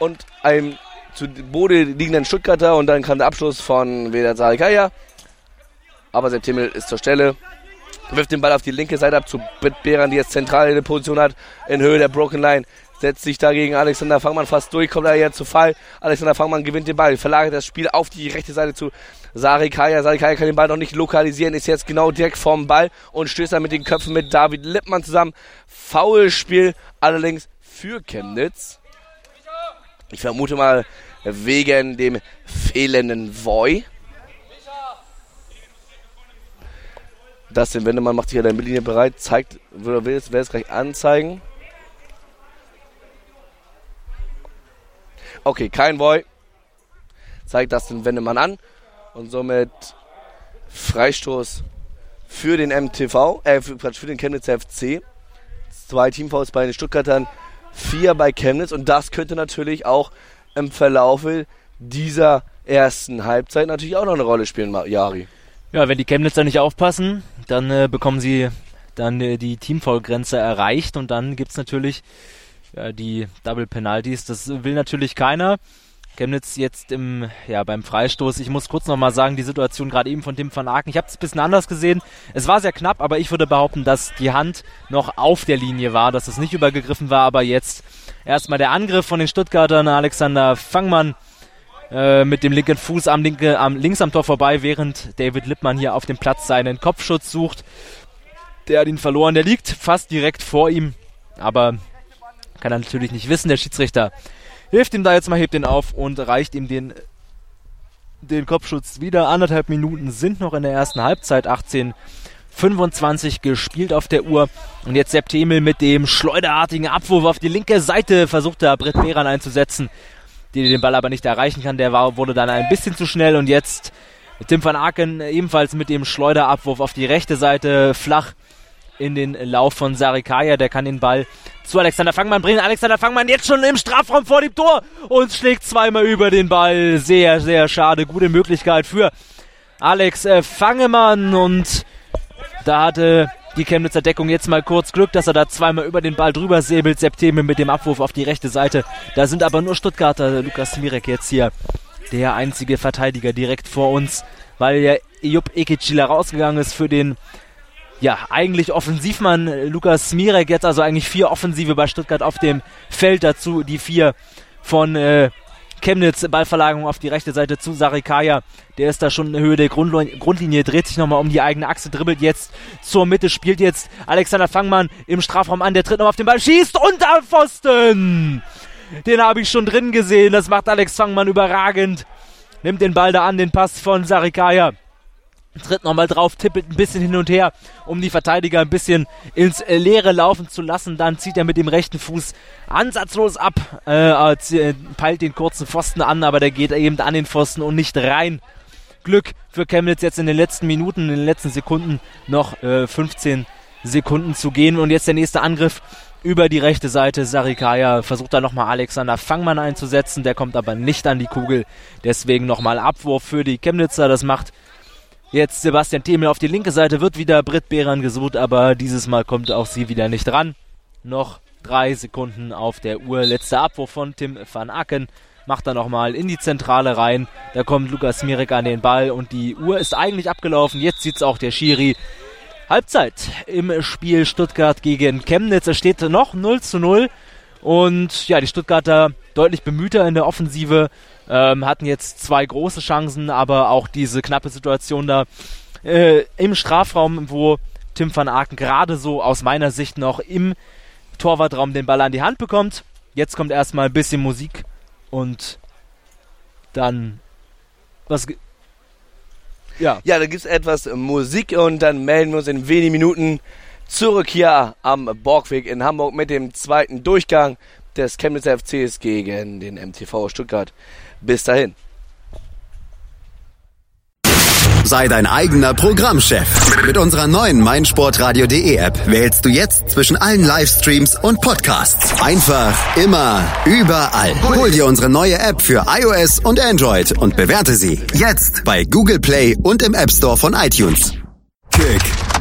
und ein zu Boden liegenden Stuttgarter und dann kam der Abschluss von Vedat Sarikaya. Aber Sepp Timmel ist zur Stelle, wirft den Ball auf die linke Seite ab zu Bittberan, die jetzt zentrale Position hat, in Höhe der Broken Line setzt sich dagegen Alexander Fangmann fast durch, kommt da jetzt zu Fall. Alexander Fangmann gewinnt den Ball, verlagert das Spiel auf die rechte Seite zu Sari Kaya. Sari Kaya kann den Ball noch nicht lokalisieren, ist jetzt genau direkt vorm Ball und stößt dann mit den Köpfen mit David Lippmann zusammen. Foulspiel allerdings für Chemnitz. Ich vermute mal wegen dem fehlenden Voy. Das den Wendemann macht sich an der Mittellinie bereit, zeigt, will, will es gleich anzeigen. Okay, kein Boy. Zeigt das den Wendemann an. Und somit Freistoß für den MTV, äh, für, für den Chemnitz FC. Zwei Teamfouls bei den Stuttgartern, vier bei Chemnitz. Und das könnte natürlich auch im Verlaufe dieser ersten Halbzeit natürlich auch noch eine Rolle spielen, Jari. Ja, wenn die Chemnitzer nicht aufpassen, dann äh, bekommen sie dann äh, die Teamfoul-Grenze erreicht und dann gibt es natürlich ja, die Double Penalties. Das will natürlich keiner. Chemnitz jetzt im, ja, beim Freistoß. Ich muss kurz nochmal sagen, die Situation gerade eben von Tim van Aken. Ich habe es ein bisschen anders gesehen. Es war sehr knapp, aber ich würde behaupten, dass die Hand noch auf der Linie war, dass es nicht übergegriffen war, aber jetzt erstmal der Angriff von den Stuttgartern. Alexander Fangmann äh, mit dem linken Fuß am, linke, am links am Tor vorbei, während David Lippmann hier auf dem Platz seinen Kopfschutz sucht. Der hat ihn verloren. Der liegt fast direkt vor ihm, aber kann er natürlich nicht wissen. Der Schiedsrichter hilft ihm da jetzt mal, hebt ihn auf und reicht ihm den, den Kopfschutz wieder. Anderthalb Minuten sind noch in der ersten Halbzeit. 18 25 gespielt auf der Uhr. Und jetzt Sepp Themel mit dem schleuderartigen Abwurf auf die linke Seite versucht er Britt Behran einzusetzen, die den Ball aber nicht erreichen kann. Der war, wurde dann ein bisschen zu schnell und jetzt Tim van Aken ebenfalls mit dem Schleuderabwurf auf die rechte Seite flach in den Lauf von Sarikaya. Der kann den Ball zu Alexander Fangmann bringen. Alexander Fangmann jetzt schon im Strafraum vor dem Tor und schlägt zweimal über den Ball. Sehr, sehr schade. Gute Möglichkeit für Alex äh, Fangemann und da hatte die Chemnitzer Deckung jetzt mal kurz Glück, dass er da zweimal über den Ball drüber säbelt. Septeme mit dem Abwurf auf die rechte Seite. Da sind aber nur Stuttgarter. Lukas Mirek jetzt hier der einzige Verteidiger direkt vor uns, weil ja Jupp Ekicila rausgegangen ist für den ja, eigentlich Offensivmann äh, Lukas Smirek, jetzt also eigentlich vier Offensive bei Stuttgart auf dem Feld dazu, die vier von äh, Chemnitz, Ballverlagerung auf die rechte Seite zu Sarikaya. Der ist da schon in Höhe der Grundlinie, Grundlinie dreht sich nochmal um die eigene Achse, dribbelt jetzt zur Mitte, spielt jetzt Alexander Fangmann im Strafraum an, der tritt nochmal auf den Ball, schießt unter Pfosten! Den habe ich schon drin gesehen. Das macht Alex Fangmann überragend. Nimmt den Ball da an, den Pass von Sarikaya. Tritt nochmal drauf, tippelt ein bisschen hin und her, um die Verteidiger ein bisschen ins Leere laufen zu lassen. Dann zieht er mit dem rechten Fuß ansatzlos ab, äh, äh, peilt den kurzen Pfosten an, aber der geht eben an den Pfosten und nicht rein. Glück für Chemnitz jetzt in den letzten Minuten, in den letzten Sekunden noch äh, 15 Sekunden zu gehen. Und jetzt der nächste Angriff über die rechte Seite. Sarikaya versucht da nochmal Alexander Fangmann einzusetzen. Der kommt aber nicht an die Kugel. Deswegen nochmal Abwurf für die Chemnitzer. Das macht Jetzt Sebastian Themel auf die linke Seite, wird wieder Britt Behran gesucht, aber dieses Mal kommt auch sie wieder nicht ran. Noch drei Sekunden auf der Uhr. Letzter Abwurf von Tim van Acken. Macht er nochmal in die Zentrale rein. Da kommt Lukas Mirek an den Ball und die Uhr ist eigentlich abgelaufen. Jetzt sieht's auch der Schiri. Halbzeit im Spiel Stuttgart gegen Chemnitz. Es steht noch 0 zu 0. Und ja, die Stuttgarter deutlich bemühter in der Offensive. Ähm, hatten jetzt zwei große Chancen, aber auch diese knappe Situation da äh, im Strafraum, wo Tim van Aken gerade so aus meiner Sicht noch im Torwartraum den Ball an die Hand bekommt. Jetzt kommt erstmal ein bisschen Musik und dann was ja. Ja, da gibt es etwas Musik und dann melden wir uns in wenigen Minuten zurück hier am Borgweg in Hamburg mit dem zweiten Durchgang des Chemnitzer FCs gegen den MTV Stuttgart. Bis dahin. Sei dein eigener Programmchef. Mit unserer neuen meinsportradio.de App wählst du jetzt zwischen allen Livestreams und Podcasts. Einfach, immer, überall. Hol dir unsere neue App für iOS und Android und bewerte sie jetzt bei Google Play und im App Store von iTunes. Kick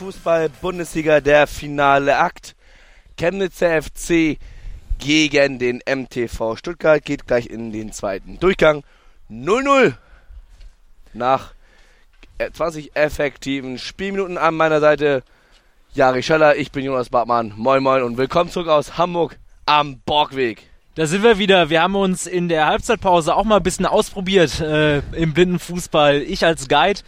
Fußball-Bundesliga, der finale Akt. Chemnitzer FC gegen den MTV Stuttgart geht gleich in den zweiten Durchgang. 0-0 nach 20 effektiven Spielminuten an meiner Seite. Jari Scheller, ich bin Jonas Bartmann. Moin Moin und willkommen zurück aus Hamburg am Borgweg. Da sind wir wieder. Wir haben uns in der Halbzeitpause auch mal ein bisschen ausprobiert äh, im Blindenfußball. Ich als Guide,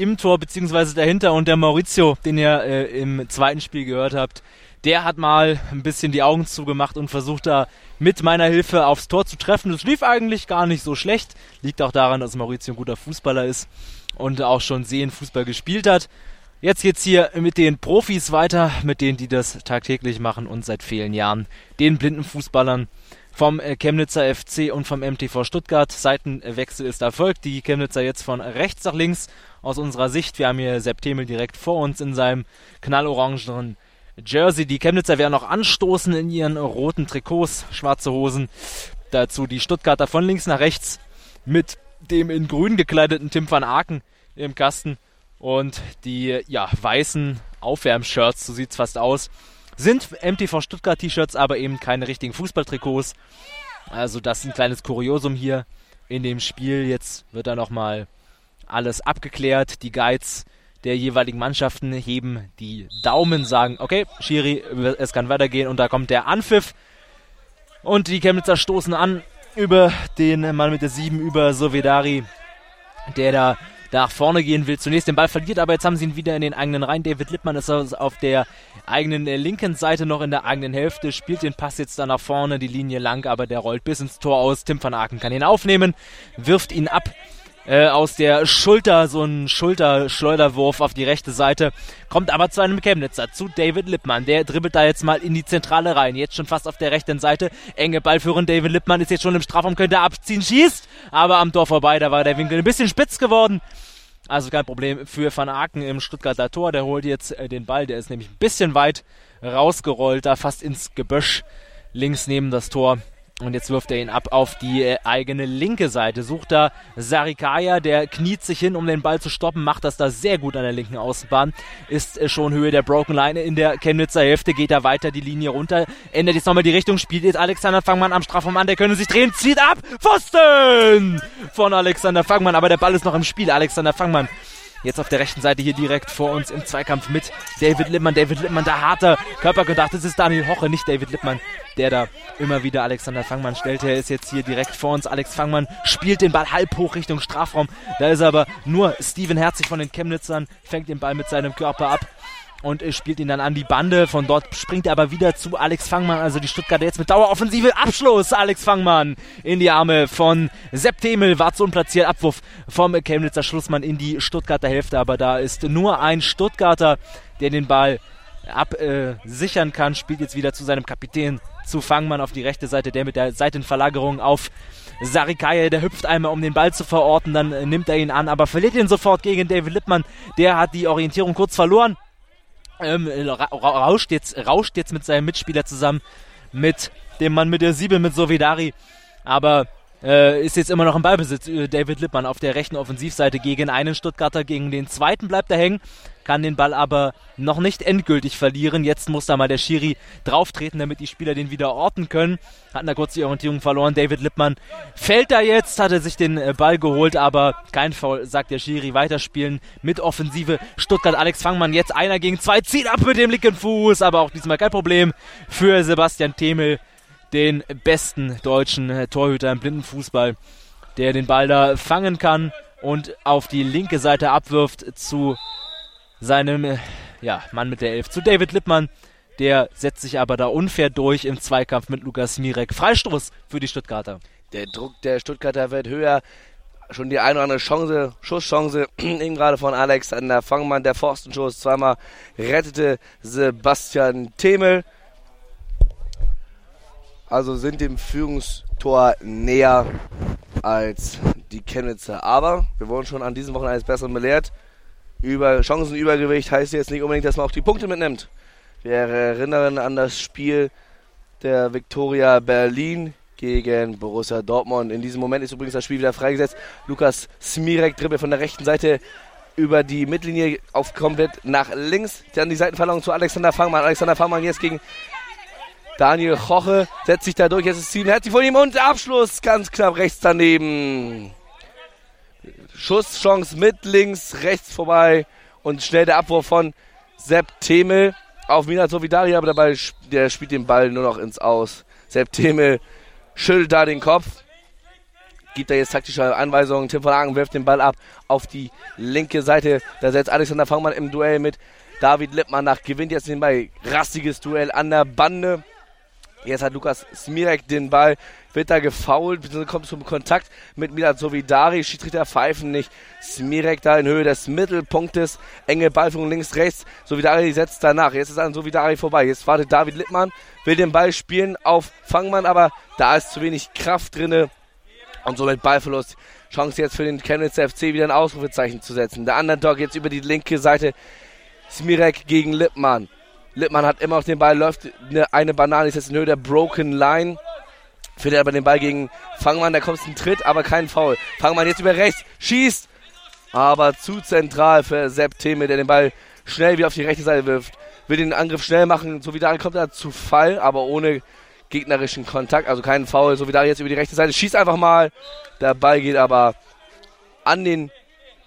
im Tor beziehungsweise dahinter und der Maurizio, den ihr äh, im zweiten Spiel gehört habt, der hat mal ein bisschen die Augen zugemacht und versucht da mit meiner Hilfe aufs Tor zu treffen. Das lief eigentlich gar nicht so schlecht. Liegt auch daran, dass Maurizio ein guter Fußballer ist und auch schon sehen Fußball gespielt hat. Jetzt geht's hier mit den Profis weiter, mit denen, die das tagtäglich machen und seit vielen Jahren, den blinden Fußballern vom äh, Chemnitzer FC und vom MTV Stuttgart. Seitenwechsel ist erfolgt. Die Chemnitzer jetzt von rechts nach links aus unserer Sicht. Wir haben hier Sepp Themel direkt vor uns in seinem knallorangenen Jersey. Die Chemnitzer werden noch anstoßen in ihren roten Trikots, schwarze Hosen. Dazu die Stuttgarter von links nach rechts mit dem in grün gekleideten Tim van Aken im Kasten und die ja weißen Aufwärmshirts, so sieht's fast aus, sind MTV Stuttgart T-Shirts, aber eben keine richtigen Fußballtrikots. Also das ist ein kleines Kuriosum hier in dem Spiel. Jetzt wird da nochmal alles abgeklärt. Die Guides der jeweiligen Mannschaften heben die Daumen, sagen, okay, Schiri, es kann weitergehen und da kommt der Anpfiff. Und die Chemnitzer stoßen an über den Mann mit der 7, über Sovedari, der da nach vorne gehen will. Zunächst den Ball verliert, aber jetzt haben sie ihn wieder in den eigenen Reihen. David Lippmann ist auf der eigenen äh, linken Seite noch in der eigenen Hälfte, spielt den Pass jetzt da nach vorne, die Linie lang, aber der rollt bis ins Tor aus. Tim van Aken kann ihn aufnehmen, wirft ihn ab äh, aus der Schulter, so ein Schulterschleuderwurf auf die rechte Seite, kommt aber zu einem Chemnitzer, zu David Lippmann. Der dribbelt da jetzt mal in die Zentrale rein, jetzt schon fast auf der rechten Seite. Enge Ballführung, David Lippmann ist jetzt schon im Strafraum, könnte abziehen, schießt, aber am Tor vorbei, da war der Winkel ein bisschen spitz geworden. Also kein Problem für Van Aken im Stuttgarter Tor. Der holt jetzt äh, den Ball, der ist nämlich ein bisschen weit rausgerollt, da fast ins Gebösch links neben das Tor. Und jetzt wirft er ihn ab auf die äh, eigene linke Seite. Sucht da Sarikaya, der kniet sich hin, um den Ball zu stoppen, macht das da sehr gut an der linken Außenbahn. Ist äh, schon Höhe der Broken Line in der Chemnitzer Hälfte, geht er weiter die Linie runter, ändert jetzt nochmal die Richtung, spielt jetzt Alexander Fangmann am Strafraum an, der können sich drehen, zieht ab, Pfosten von Alexander Fangmann, aber der Ball ist noch im Spiel. Alexander Fangmann Jetzt auf der rechten Seite hier direkt vor uns im Zweikampf mit David Lippmann. David Lippmann, der harter Körperkontakt. Das ist Daniel Hoche, nicht David Lippmann, der da immer wieder Alexander Fangmann stellt. Er ist jetzt hier direkt vor uns. Alex Fangmann spielt den Ball halb hoch Richtung Strafraum. Da ist aber nur Steven Herzig von den Chemnitzern, fängt den Ball mit seinem Körper ab und spielt ihn dann an die Bande. Von dort springt er aber wieder zu Alex Fangmann. Also die Stuttgarter jetzt mit Daueroffensive. Abschluss. Alex Fangmann in die Arme von Sepp Temel. War zu unplatziert. Abwurf vom Chemnitzer Schlussmann in die Stuttgarter Hälfte. Aber da ist nur ein Stuttgarter, der den Ball absichern äh, kann. Spielt jetzt wieder zu seinem Kapitän, zu Fangmann auf die rechte Seite. Der mit der Seitenverlagerung auf Sarikaya, der hüpft einmal, um den Ball zu verorten, dann nimmt er ihn an, aber verliert ihn sofort gegen David Lippmann. Der hat die Orientierung kurz verloren ähm, rauscht, jetzt, rauscht jetzt mit seinem Mitspieler zusammen, mit dem Mann mit der Siebel, mit Sovidari. Aber äh, ist jetzt immer noch im Ballbesitz. Äh, David Lippmann auf der rechten Offensivseite gegen einen Stuttgarter, gegen den zweiten bleibt er hängen, kann den Ball aber noch nicht endgültig verlieren. Jetzt muss da mal der Schiri drauftreten, damit die Spieler den wieder orten können. Hat da kurz die Orientierung verloren. David Lippmann fällt da jetzt, hat er sich den äh, Ball geholt, aber kein Foul, sagt der Schiri. Weiterspielen mit Offensive. Stuttgart, Alex Fangmann jetzt einer gegen zwei, zieht ab mit dem linken Fuß, aber auch diesmal kein Problem für Sebastian Themel den besten deutschen äh, Torhüter im Blindenfußball, der den Ball da fangen kann und auf die linke Seite abwirft zu seinem äh, ja, Mann mit der Elf, zu David Lippmann. Der setzt sich aber da unfair durch im Zweikampf mit Lukas Mirek. Freistoß für die Stuttgarter. Der Druck der Stuttgarter wird höher. Schon die eine oder andere Chance, Schusschance, eben gerade von Alexander Fangmann, der Forstenschuss. Zweimal rettete Sebastian Themel also sind dem Führungstor näher als die Chemnitzer. Aber wir wurden schon an diesem Wochenende eines Besseren belehrt. Über Chancenübergewicht heißt jetzt nicht unbedingt, dass man auch die Punkte mitnimmt. Wir erinnern an das Spiel der Viktoria Berlin gegen Borussia Dortmund. In diesem Moment ist übrigens das Spiel wieder freigesetzt. Lukas Smirek dribbelt von der rechten Seite über die Mittellinie auf komplett nach links. Dann die Seitenverlagerung zu Alexander Fangmann. Alexander Fangmann jetzt gegen Daniel Koche setzt sich da durch. Jetzt ist Steven Herzig von ihm und Abschluss ganz knapp rechts daneben. Schusschance mit links, rechts vorbei und schnell der Abwurf von Sepp Themel auf Mina Sovidari, aber dabei der spielt den Ball nur noch ins Aus. Sepp Themel schüttelt da den Kopf, gibt da jetzt taktische Anweisungen. Tim von Hagen wirft den Ball ab auf die linke Seite. Da setzt Alexander Fangmann im Duell mit David Lippmann nach, gewinnt jetzt den Ball. Rastiges Duell an der Bande. Jetzt hat Lukas Smirek den Ball, wird da gefault, kommt zum Kontakt mit Milan Sovidari, Schiedsrichter pfeifen nicht. Smirek da in Höhe des Mittelpunktes, enge Ballführung links, rechts. Sovidari setzt danach. Jetzt ist an Sovidari vorbei. Jetzt wartet David Lippmann, will den Ball spielen auf Fangmann, aber da ist zu wenig Kraft drinne und somit Ballverlust. Chance jetzt für den Chemnitz FC wieder ein Ausrufezeichen zu setzen. Der Underdog jetzt über die linke Seite. Smirek gegen Lippmann. Lippmann hat immer noch den Ball, läuft eine, eine Banane, ist jetzt in Höhe der Broken Line. Findet aber den Ball gegen Fangmann, da kommt ein Tritt, aber kein Foul. Fangmann jetzt über rechts, schießt, aber zu zentral für Sepp Theme, der den Ball schnell wieder auf die rechte Seite wirft. Will den Angriff schnell machen, so wie da kommt er zu Fall, aber ohne gegnerischen Kontakt, also keinen Foul, so wie da jetzt über die rechte Seite, schießt einfach mal. Der Ball geht aber an den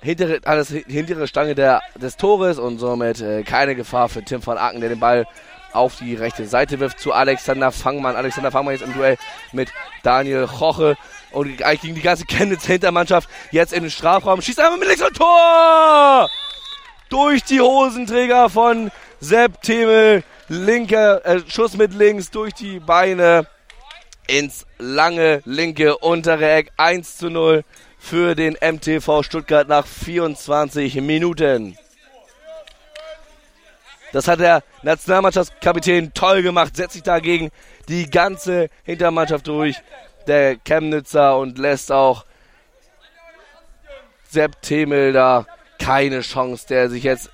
hintere, an das hintere Stange der, des Tores und somit äh, keine Gefahr für Tim von Aken, der den Ball auf die rechte Seite wirft zu Alexander Fangmann. Alexander Fangmann jetzt im Duell mit Daniel Choche und eigentlich gegen die ganze Chemnitz Hintermannschaft jetzt in den Strafraum. Schießt einfach mit links und Tor! Durch die Hosenträger von Sepp Themel. Linker äh, Schuss mit links durch die Beine ins lange linke untere Eck. 1 zu 0 für den MTV Stuttgart nach 24 Minuten. Das hat der Nationalmannschaftskapitän toll gemacht, setzt sich dagegen die ganze Hintermannschaft durch, der Chemnitzer und lässt auch Sepp Themel da keine Chance, der sich jetzt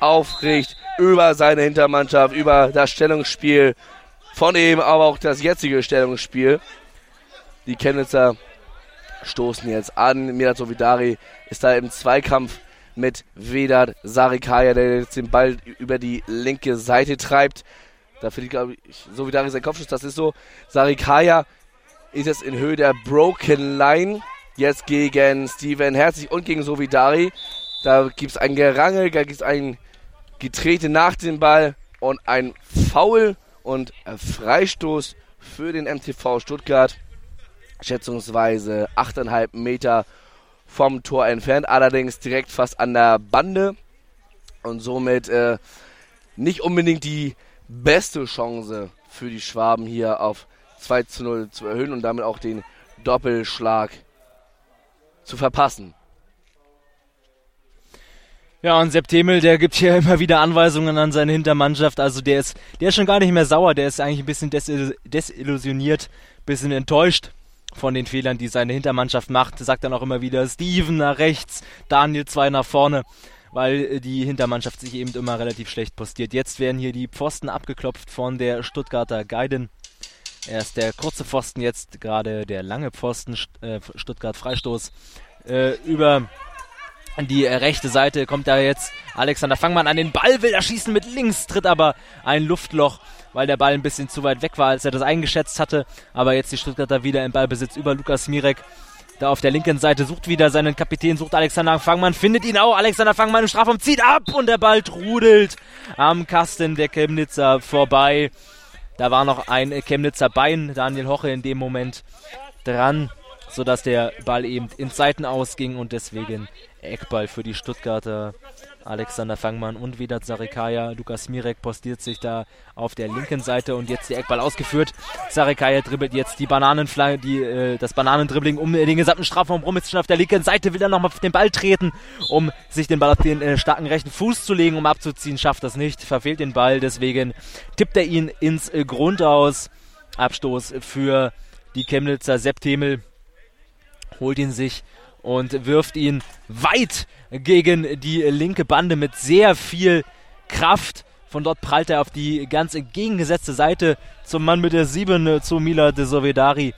aufregt über seine Hintermannschaft, über das Stellungsspiel von ihm, aber auch das jetzige Stellungsspiel. Die Chemnitzer stoßen jetzt an. Mirat Sovidari ist da im Zweikampf mit Vedat Sarikaya, der jetzt den Ball über die linke Seite treibt. Da finde ich, glaube ich, Sovidari sein Kopfschuss, das ist so. Sarikaya ist jetzt in Höhe der Broken Line. Jetzt gegen Steven Herzig und gegen Sovidari. Da gibt es ein Gerangel, da gibt es ein Getrete nach dem Ball und ein Foul und Freistoß für den MTV Stuttgart. Schätzungsweise 8,5 Meter vom Tor entfernt, allerdings direkt fast an der Bande und somit äh, nicht unbedingt die beste Chance für die Schwaben hier auf 2 zu 0 zu erhöhen und damit auch den Doppelschlag zu verpassen. Ja, und Sepp Themel, der gibt hier immer wieder Anweisungen an seine Hintermannschaft. Also der ist, der ist schon gar nicht mehr sauer, der ist eigentlich ein bisschen desil desillusioniert, bisschen enttäuscht von den Fehlern, die seine Hintermannschaft macht. Sagt dann auch immer wieder Steven nach rechts, Daniel zwei nach vorne, weil die Hintermannschaft sich eben immer relativ schlecht postiert. Jetzt werden hier die Pfosten abgeklopft von der Stuttgarter Geiden. Erst der kurze Pfosten, jetzt gerade der lange Pfosten, äh, Stuttgart Freistoß. Äh, über die rechte Seite kommt da jetzt Alexander Fangmann an den Ball, will er schießen mit links, tritt aber ein Luftloch, weil der Ball ein bisschen zu weit weg war, als er das eingeschätzt hatte. Aber jetzt die Stuttgarter wieder im Ballbesitz über Lukas Mirek. Da auf der linken Seite sucht wieder seinen Kapitän, sucht Alexander Fangmann, findet ihn auch. Alexander Fangmann im Strafraum zieht ab und der Ball trudelt am Kasten der Chemnitzer vorbei. Da war noch ein Chemnitzer Bein, Daniel Hoche in dem Moment dran, sodass der Ball eben in Seiten ausging und deswegen Eckball für die Stuttgarter. Alexander Fangmann und Vedat Sarikaya. Lukas Mirek postiert sich da auf der linken Seite und jetzt der Eckball ausgeführt. Sarikaya dribbelt jetzt die Bananenflanke, die, äh, das Bananendribbling um den gesamten Strafraum rum. Ist schon auf der linken Seite, will er nochmal auf den Ball treten, um sich den Ball auf den äh, starken rechten Fuß zu legen, um abzuziehen. Schafft das nicht, verfehlt den Ball, deswegen tippt er ihn ins äh, Grund aus. Abstoß für die Chemnitzer Sepp Themel holt ihn sich und wirft ihn weit gegen die linke Bande mit sehr viel Kraft. Von dort prallt er auf die ganz entgegengesetzte Seite zum Mann mit der 7 zu Mila de Sovedari,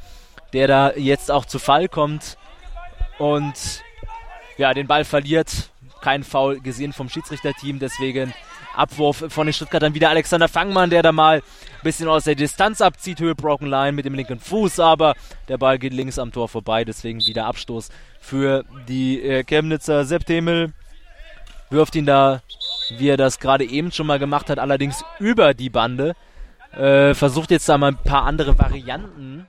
der da jetzt auch zu Fall kommt und ja, den Ball verliert. Kein Foul gesehen vom Schiedsrichterteam, deswegen Abwurf von den Stuttgartern wieder Alexander Fangmann, der da mal ein bisschen aus der Distanz abzieht, Höhe Broken Line mit dem linken Fuß, aber der Ball geht links am Tor vorbei, deswegen wieder Abstoß für die äh, Chemnitzer. Sepp Themel wirft ihn da, wie er das gerade eben schon mal gemacht hat, allerdings über die Bande. Äh, versucht jetzt da mal ein paar andere Varianten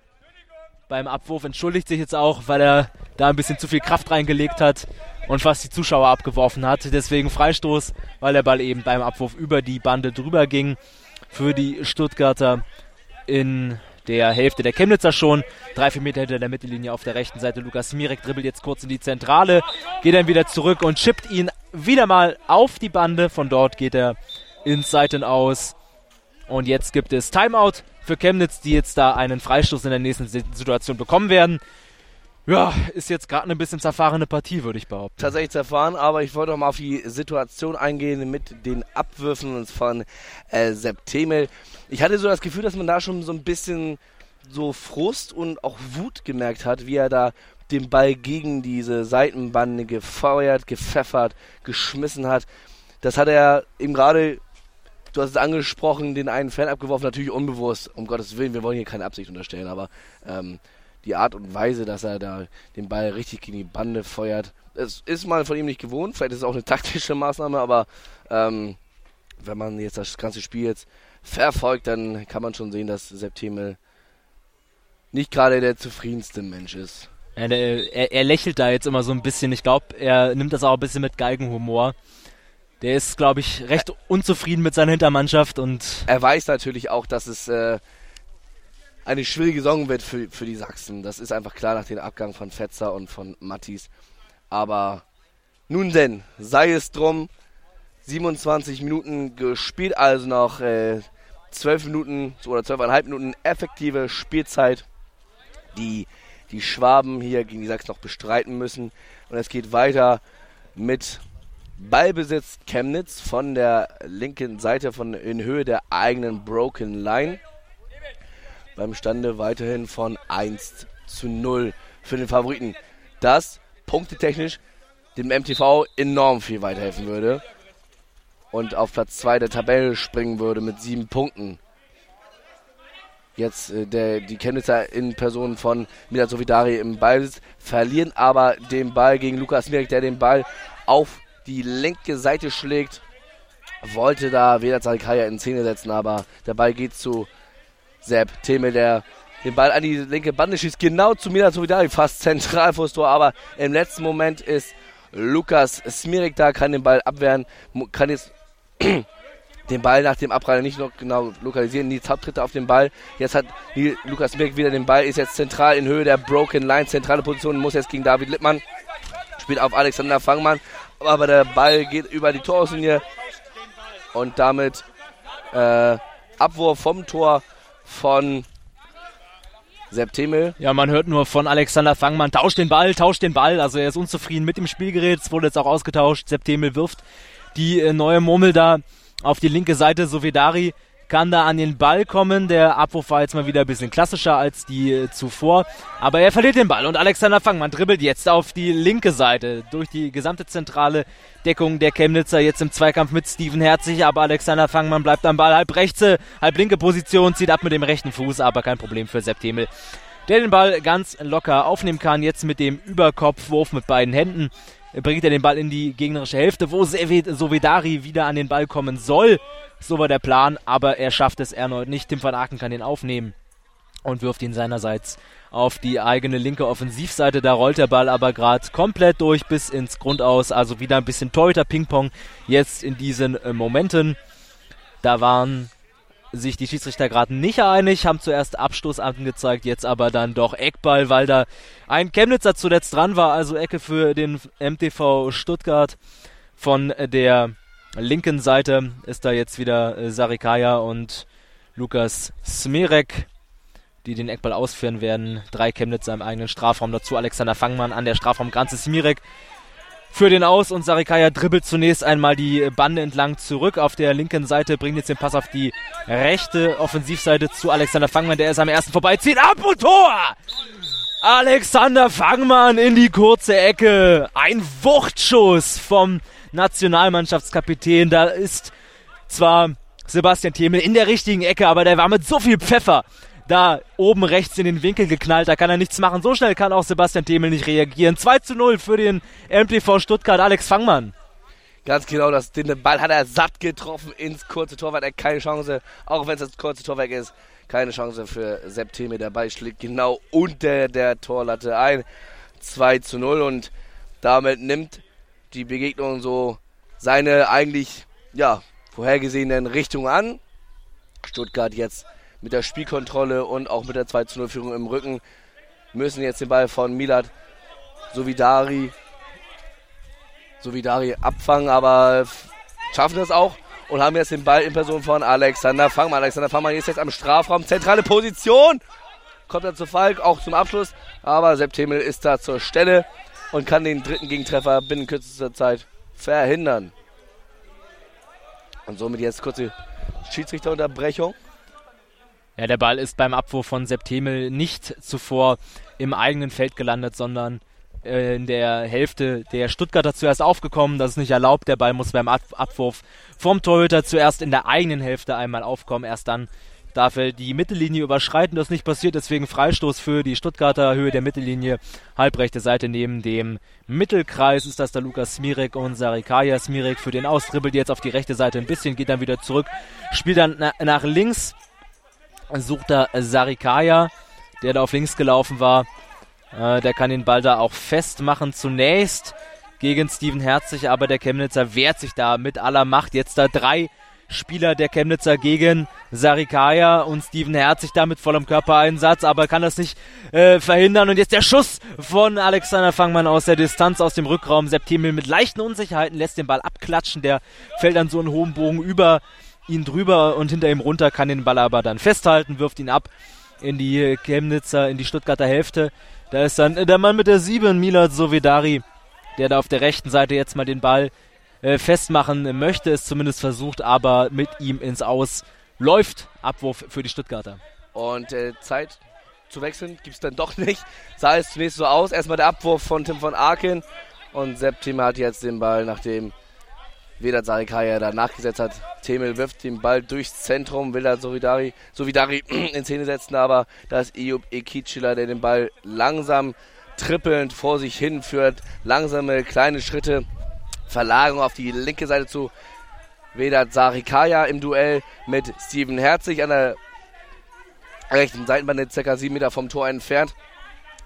beim Abwurf, entschuldigt sich jetzt auch, weil er da ein bisschen zu viel Kraft reingelegt hat und fast die Zuschauer abgeworfen hat. Deswegen Freistoß, weil der Ball eben beim Abwurf über die Bande drüber ging für die Stuttgarter in der Hälfte der Chemnitzer schon. Drei, vier Meter hinter der Mittellinie auf der rechten Seite. Lukas Mirek dribbelt jetzt kurz in die Zentrale, geht dann wieder zurück und chippt ihn wieder mal auf die Bande. Von dort geht er ins Seiten aus. Und jetzt gibt es Timeout für Chemnitz, die jetzt da einen Freistoß in der nächsten Situation bekommen werden. Ja, ist jetzt gerade eine bisschen zerfahrene Partie, würde ich behaupten. Tatsächlich zerfahren, aber ich wollte noch mal auf die Situation eingehen mit den Abwürfen von äh, Sepp Themel. Ich hatte so das Gefühl, dass man da schon so ein bisschen so Frust und auch Wut gemerkt hat, wie er da den Ball gegen diese Seitenbande gefeuert, gepfeffert, geschmissen hat. Das hat er eben gerade, du hast es angesprochen, den einen Fan abgeworfen, natürlich unbewusst, um Gottes Willen, wir wollen hier keine Absicht unterstellen, aber ähm, die Art und Weise, dass er da den Ball richtig gegen die Bande feuert. Es ist mal von ihm nicht gewohnt, vielleicht ist es auch eine taktische Maßnahme, aber ähm, wenn man jetzt das ganze Spiel jetzt verfolgt, dann kann man schon sehen, dass Sepp Themel nicht gerade der zufriedenste Mensch ist. Er, er, er, lächelt da jetzt immer so ein bisschen. Ich glaube, er nimmt das auch ein bisschen mit Geigenhumor. Der ist, glaube ich, recht unzufrieden mit seiner Hintermannschaft und. Er weiß natürlich auch, dass es äh, eine schwierige Saison wird für, für die Sachsen. Das ist einfach klar nach dem Abgang von Fetzer und von Mattis. Aber nun denn, sei es drum. 27 Minuten gespielt, also noch äh, 12 Minuten oder 12,5 Minuten effektive Spielzeit, die die Schwaben hier gegen die Sachsen noch bestreiten müssen. Und es geht weiter mit Ballbesitz Chemnitz von der linken Seite von in Höhe der eigenen Broken Line. beim Stande weiterhin von 1 zu 0 für den Favoriten. Das punktetechnisch dem MTV enorm viel weiterhelfen würde und auf Platz 2 der Tabelle springen würde mit sieben Punkten. Jetzt äh, der, die Chemnitzer in Person von Milan Sovidari im Ball verlieren aber den Ball gegen Lukas Mirek, der den Ball auf die linke Seite schlägt. Wollte da Vedat Sarikaya in Szene setzen, aber der Ball geht zu Sepp Themel, der den Ball an die linke Bande schießt, genau zu Milan Sovidari, fast zentral vor das Tor, aber im letzten Moment ist Lukas Smirik da, kann den Ball abwehren, kann jetzt den Ball nach dem Abprall nicht noch genau lokalisieren. Nils Haupttritte auf den Ball. Jetzt hat Lukas Smirik wieder den Ball, ist jetzt zentral in Höhe der Broken Line, zentrale Position, muss jetzt gegen David Lippmann, spielt auf Alexander Fangmann, aber der Ball geht über die Torauslinie und damit äh, Abwurf vom Tor von Sepp Themel. Ja, man hört nur von Alexander Fangmann, tauscht den Ball, tauscht den Ball. Also er ist unzufrieden mit dem Spielgerät. Es wurde jetzt auch ausgetauscht. Sepp Themel wirft die äh, neue Murmel da auf die linke Seite. Sovedari kann da an den Ball kommen. Der Abwurf war jetzt mal wieder ein bisschen klassischer als die äh, zuvor. Aber er verliert den Ball und Alexander Fangmann dribbelt jetzt auf die linke Seite durch die gesamte zentrale Deckung der Chemnitzer jetzt im Zweikampf mit Steven Herzig. Aber Alexander Fangmann bleibt am Ball halb rechte, halb linke Position, zieht ab mit dem rechten Fuß, aber kein Problem für Sepp Themel. Der den Ball ganz locker aufnehmen kann, jetzt mit dem Überkopfwurf mit beiden Händen bringt er den Ball in die gegnerische Hälfte, wo Sovedari wieder an den Ball kommen soll. So war der Plan, aber er schafft es erneut nicht. Tim van Aken kann ihn aufnehmen und wirft ihn seinerseits auf die eigene linke Offensivseite. Da rollt der Ball aber gerade komplett durch bis ins Grundaus. Also wieder ein bisschen Torhüter Ping-Pong jetzt in diesen äh, Momenten. Da waren sich die Schiedsrichter gerade nicht einig, haben zuerst Abstoß angezeigt, jetzt aber dann doch Eckball, weil da ein Chemnitzer zuletzt dran war, also Ecke für den MTV Stuttgart. Von der linken Seite ist da jetzt wieder äh, Sarikaya und Lukas Smerek, die den Eckball ausführen werden. Drei Chemnitzer im eigenen Strafraum, dazu Alexander Fangmann an der Strafraumgrenze. Smirek für den Aus und Sarikaya dribbelt zunächst einmal die Bande entlang zurück auf der linken Seite, bringt jetzt den Pass auf die rechte Offensivseite zu Alexander Fangmann, der ist am ersten vorbeizieht. Ab und Tor! Alexander Fangmann in die kurze Ecke. Ein Wuchtschuss vom Nationalmannschaftskapitän. Da ist zwar Sebastian Themel in der richtigen Ecke, aber der war mit so viel Pfeffer da oben rechts in den Winkel geknallt. Da kann er nichts machen. So schnell kann auch Sebastian Demel nicht reagieren. 2 zu 0 für den MTV Stuttgart. Alex Fangmann. Ganz genau, das, den Ball hat er satt getroffen ins kurze Tor, weil er keine Chance, auch wenn es das kurze Tor weg ist, keine Chance für Sepp Theme. Der Ball schlägt genau unter der Torlatte ein. 2 zu 0 und damit nimmt die Begegnung so seine eigentlich, ja, vorhergesehenen Richtungen an. Stuttgart jetzt mit der Spielkontrolle und auch mit der 2 0 Führung im Rücken müssen jetzt den Ball von Milad Sovidari Sovidari abfangen, aber schaffen das auch und haben jetzt den Ball in Person von Alexander Fangmann. Alexander Fangmann ist jetzt am Strafraum, zentrale Position. Kommt er zu Falk, auch zum Abschluss, aber Sepp ist da zur Stelle und kann den dritten Gegentreffer binnen kürzester Zeit verhindern. Und somit jetzt kurze Schiedsrichterunterbrechung. Ja, der Ball ist beim Abwurf von Septemel nicht zuvor im eigenen Feld gelandet, sondern äh, in der Hälfte der Stuttgarter zuerst aufgekommen. Das ist nicht erlaubt. Der Ball muss beim Ab Abwurf vom Torhüter zuerst in der eigenen Hälfte einmal aufkommen. Erst dann darf er die Mittellinie überschreiten. Das ist nicht passiert, deswegen Freistoß für die Stuttgarter Höhe der Mittellinie. Halbrechte Seite neben dem Mittelkreis ist das der Lukas Smirek und Sarikaya Smirek für den Austribbelt jetzt auf die rechte Seite ein bisschen, geht dann wieder zurück, spielt dann na nach links sucht er Sarikaya, der da auf links gelaufen war. Äh, der kann den Ball da auch festmachen. Zunächst gegen Steven Herzig, aber der Chemnitzer wehrt sich da mit aller Macht. Jetzt da drei Spieler der Chemnitzer gegen Sarikaya und Steven Herzig da mit vollem Körpereinsatz, aber kann das nicht äh, verhindern. Und jetzt der Schuss von Alexander Fangmann aus der Distanz, aus dem Rückraum. Septimil mit leichten Unsicherheiten lässt den Ball abklatschen. Der fällt dann so einen hohen Bogen über ihn drüber und hinter ihm runter, kann den Ball aber dann festhalten, wirft ihn ab in die Chemnitzer, in die Stuttgarter Hälfte. Da ist dann der Mann mit der 7, Milad Sovedari, der da auf der rechten Seite jetzt mal den Ball äh, festmachen möchte, es zumindest versucht, aber mit ihm ins Aus läuft. Abwurf für die Stuttgarter. Und äh, Zeit zu wechseln gibt es dann doch nicht. Sah es zunächst so aus. Erstmal der Abwurf von Tim von Aken. Und Sepp Thema hat jetzt den Ball, nachdem Vedat Sarikaya da nachgesetzt hat. Temel wirft den Ball durchs Zentrum, will da Solidari, Solidari in Szene setzen, aber da ist Eyüp Ekicila, der den Ball langsam trippelnd vor sich hinführt. Langsame kleine Schritte, Verlagerung auf die linke Seite zu Vedat Sarikaya im Duell mit Steven Herzig an der rechten Seitenbande, ca. 7 Meter vom Tor entfernt.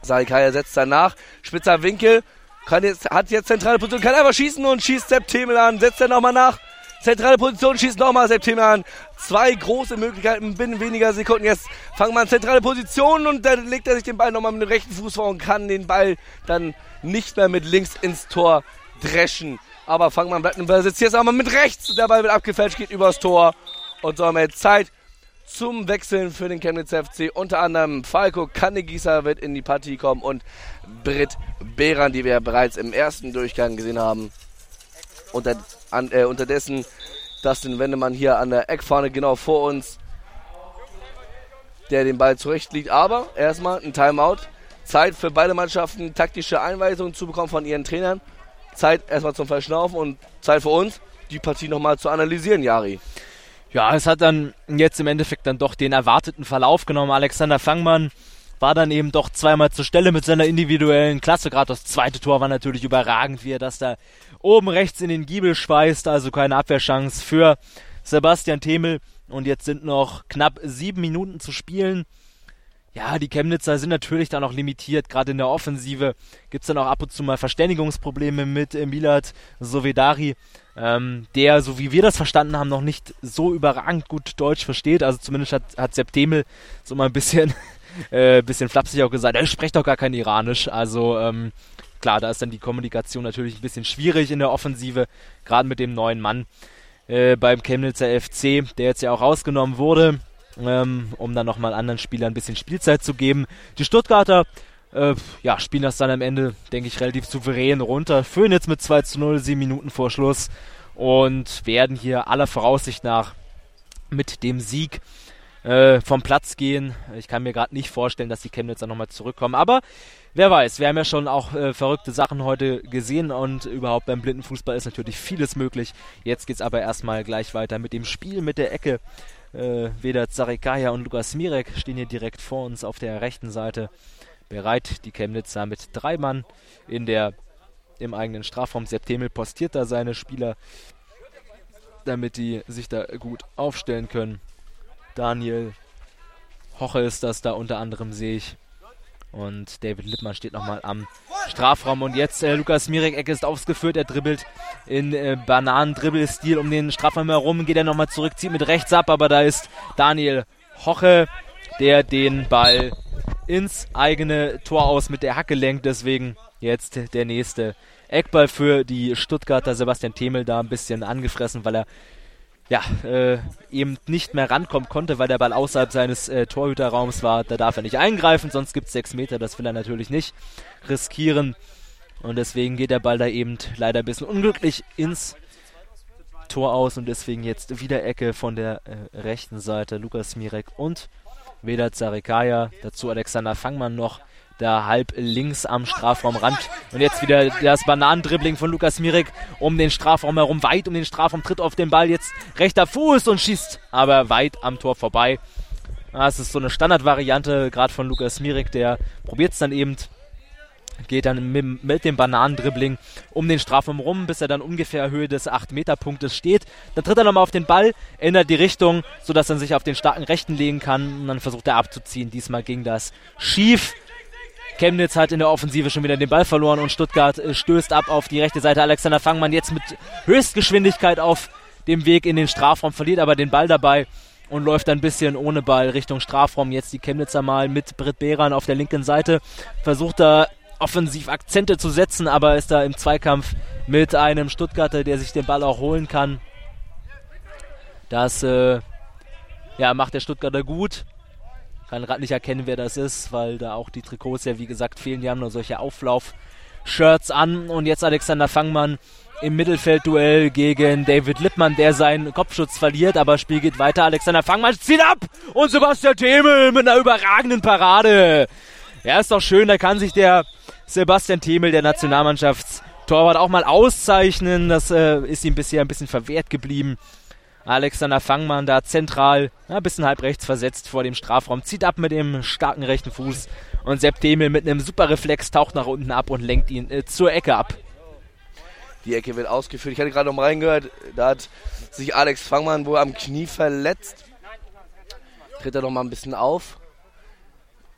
Sarikaya setzt danach, spitzer Winkel, kann jetzt, hat jetzt zentrale Position, kann einfach schießen und schießt Sepp Themel an, setzt er nochmal nach. Zentrale Position, schießt nochmal Sepp Themel an. Zwei große Möglichkeiten binnen weniger Sekunden. Jetzt fangen wir an zentrale Position und dann legt er sich den Ball nochmal mit dem rechten Fuß vor und kann den Ball dann nicht mehr mit links ins Tor dreschen. Aber Fangmann bleibt im Besitz. Jetzt aber mit rechts. Der Ball wird abgefälscht, geht übers Tor. Und so haben wir jetzt Zeit zum Wechseln für den Chemnitz FC. Unter anderem Falco Kannegießer wird in die Partie kommen und Britt Behran, die wir bereits im ersten Durchgang gesehen haben. Unter, an, äh, unterdessen Dustin Wendemann hier an der Eckfahne genau vor uns, der den Ball zurechtlegt. Aber erstmal ein Timeout. Zeit für beide Mannschaften, taktische Einweisungen zu bekommen von ihren Trainern. Zeit erstmal zum Verschnaufen und Zeit für uns, die Partie nochmal zu analysieren, Jari. Ja, es hat dann jetzt im Endeffekt dann doch den erwarteten Verlauf genommen. Alexander Fangmann war dann eben doch zweimal zur Stelle mit seiner individuellen Klasse. Gerade das zweite Tor war natürlich überragend, wie er das da oben rechts in den Giebel schweißt. Also keine Abwehrchance für Sebastian Themel. Und jetzt sind noch knapp sieben Minuten zu spielen. Ja, die Chemnitzer sind natürlich dann auch limitiert. Gerade in der Offensive gibt es dann auch ab und zu mal Verständigungsprobleme mit Milad Sovedari, ähm, der, so wie wir das verstanden haben, noch nicht so überragend gut Deutsch versteht. Also zumindest hat, hat Sepp Demel so mal ein bisschen, äh, bisschen flapsig auch gesagt, er spricht doch gar kein Iranisch. Also ähm, klar, da ist dann die Kommunikation natürlich ein bisschen schwierig in der Offensive, gerade mit dem neuen Mann äh, beim Chemnitzer FC, der jetzt ja auch rausgenommen wurde ähm, um dann nochmal anderen Spielern ein bisschen Spielzeit zu geben. Die Stuttgarter äh, ja, spielen das dann am Ende, denke ich, relativ souverän runter. Führen jetzt mit 2 zu 0, 7 Minuten vor Schluss und werden hier aller Voraussicht nach mit dem Sieg äh, vom Platz gehen. Ich kann mir gerade nicht vorstellen, dass die Chemnitzer nochmal zurückkommen, aber wer weiß, wir haben ja schon auch äh, verrückte Sachen heute gesehen und überhaupt beim Blindenfußball ist natürlich vieles möglich. Jetzt geht es aber erstmal gleich weiter mit dem Spiel mit der Ecke äh, Vedat Zarikaya und Lukas Mirek stehen hier direkt vor uns auf der rechten Seite bereit. Die Chemnitzer mit drei Mann in der, im eigenen Strafraum. Septemel postiert da seine Spieler, damit die sich da gut aufstellen können. Daniel Hoche ist das da unter anderem, sehe ich. Und David Lippmann steht nochmal am Strafraum. Und jetzt äh, Lukas Mirek-Ecke ist aufgeführt. Er dribbelt in äh, Bananen-Dribbelstil um den Strafraum herum. Geht er nochmal zurück, zieht mit rechts ab. Aber da ist Daniel Hoche, der den Ball ins eigene Tor aus mit der Hacke lenkt. Deswegen jetzt der nächste Eckball für die Stuttgarter. Sebastian Themel da ein bisschen angefressen, weil er ja, äh, eben nicht mehr rankommen konnte, weil der Ball außerhalb seines äh, Torhüterraums war. Da darf er nicht eingreifen, sonst gibt es sechs Meter. Das will er natürlich nicht riskieren. Und deswegen geht der Ball da eben leider ein bisschen unglücklich ins Tor aus und deswegen jetzt wieder Ecke von der äh, rechten Seite. Lukas Mirek und Vedat Zarikaya. Dazu Alexander Fangmann noch da halb links am Strafraumrand. Und jetzt wieder das Bananendribbling von Lukas Mirek um den Strafraum herum, weit um den Strafraum, tritt auf den Ball, jetzt rechter Fuß und schießt aber weit am Tor vorbei. Das ist so eine Standardvariante, gerade von Lukas Mirek, der probiert es dann eben, geht dann mit, dem Bananendribbling um den Strafraum rum, bis er dann ungefähr Höhe des 8-Meter-Punktes steht. Dann tritt er nochmal auf den Ball, ändert die Richtung, sodass er sich auf den starken Rechten legen kann und dann versucht er abzuziehen. Diesmal ging das schief. Chemnitz hat in der Offensive schon wieder den Ball verloren und Stuttgart äh, stößt ab auf die rechte Seite. Alexander Fangmann jetzt mit Höchstgeschwindigkeit auf dem Weg in den Strafraum, verliert aber den Ball dabei und läuft ein bisschen ohne Ball Richtung Strafraum. Jetzt die Chemnitzer mal mit Britt Behran auf der linken Seite. Versucht da offensiv Akzente zu setzen, aber ist da im Zweikampf mit einem Stuttgarter, der sich den Ball auch holen kann. Das äh, ja, macht der Stuttgarter gut kann gerade nicht erkennen, wer das ist, weil da auch die Trikots ja, wie gesagt, fehlen. Die haben nur solche Auflauf-Shirts an. Und jetzt Alexander Fangmann im Mittelfeldduell gegen David Lippmann, der seinen Kopfschutz verliert, aber Spiel geht weiter. Alexander Fangmann zieht ab und Sebastian Themel mit einer überragenden Parade. Ja, ist doch schön, da kann sich der Sebastian Themel, der Nationalmannschaftstorwart, auch mal auszeichnen. Das äh, ist ihm bisher ein bisschen verwehrt geblieben. Alexander Fangmann da zentral, ein bisschen halb rechts versetzt vor dem Strafraum, zieht ab mit dem starken rechten Fuß und Sepp Demel mit einem super Reflex taucht nach unten ab und lenkt ihn äh, zur Ecke ab. Die Ecke wird ausgeführt. Ich hatte gerade noch mal reingehört, da hat sich Alex Fangmann wohl am Knie verletzt. Tritt er noch mal ein bisschen auf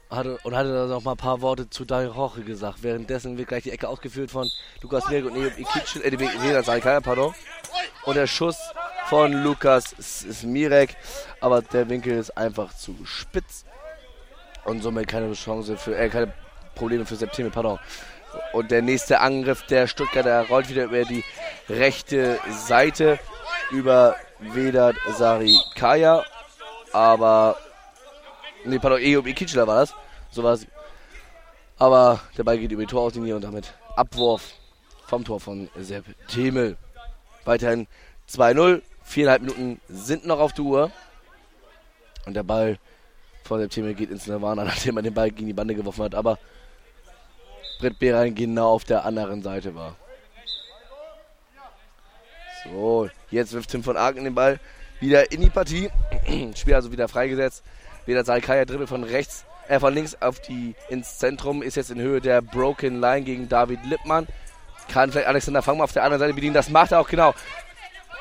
hatte, und hatte dann noch mal ein paar Worte zu Daniel Roche gesagt. Währenddessen wird gleich die Ecke ausgeführt von Lukas Mirek und Ikic, äh, Venat pardon. Und der Schuss von Lukas Smirek, aber der Winkel ist einfach zu spitz und somit keine Chance für, äh, keine Probleme für September, pardon. Und der nächste Angriff der Stuttgarter rollt wieder über die rechte Seite über Vedat Sarikaya, aber nee, pardon, Eob Ikichler war das. So war es. Aber der Ball geht über die Torauslinie und damit Abwurf vom Tor von Sepp Themel. Weiterhin 2-0 Viereinhalb Minuten sind noch auf der Uhr. Und der Ball von der Thema geht ins Nirvana, nachdem er den Ball gegen die Bande geworfen hat. Aber Britt Behrein genau auf der anderen Seite war. So, jetzt wirft Tim von Arken den Ball wieder in die Partie. Spiel also wieder freigesetzt. Wieder Salkaya dribbelt von rechts, äh, von links auf die ins Zentrum, ist jetzt in Höhe der Broken Line gegen David Lippmann. Kann vielleicht Alexander Fangmann auf der anderen Seite bedienen. Das macht er auch genau.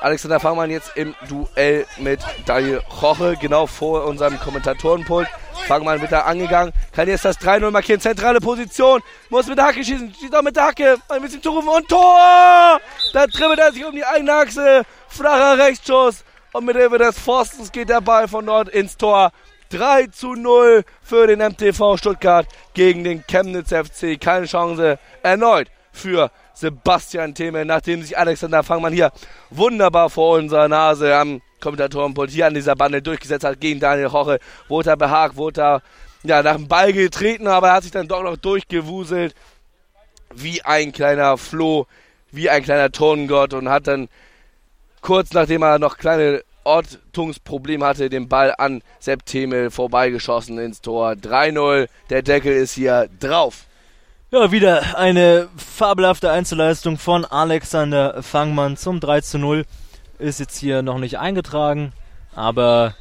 Alexander Fangmann jetzt im Duell mit Daniel Roche, genau vor unserem Kommentatorenpult. Fangmann wird da angegangen, kann jetzt das 3-0 markieren, zentrale Position, muss mit der Hacke schießen, schießt auch mit der Hacke, ein bisschen zu rufen und Tor! Da dribbelt er sich um die eigene Achse, flacher Rechtsschuss und mit Hilfe des Forstens geht der Ball von dort ins Tor. 3 zu 0 für den MTV Stuttgart gegen den Chemnitz FC. Keine Chance erneut für Sebastian Theme, nachdem sich Alexander Fangmann hier wunderbar vor unserer Nase am Kommentatorenpult hier an dieser Bande durchgesetzt hat gegen Daniel Roche, wurde er behagt, wurde er ja, nach dem Ball getreten, aber er hat sich dann doch noch durchgewuselt wie ein kleiner Floh, wie ein kleiner Turnengott und hat dann kurz nachdem er noch kleine Ortungsprobleme hatte, den Ball an Sepp Themel vorbeigeschossen ins Tor. 3-0, der Deckel ist hier drauf. Ja, wieder eine fabelhafte Einzelleistung von Alexander Fangmann zum 3 zu 0. Ist jetzt hier noch nicht eingetragen, aber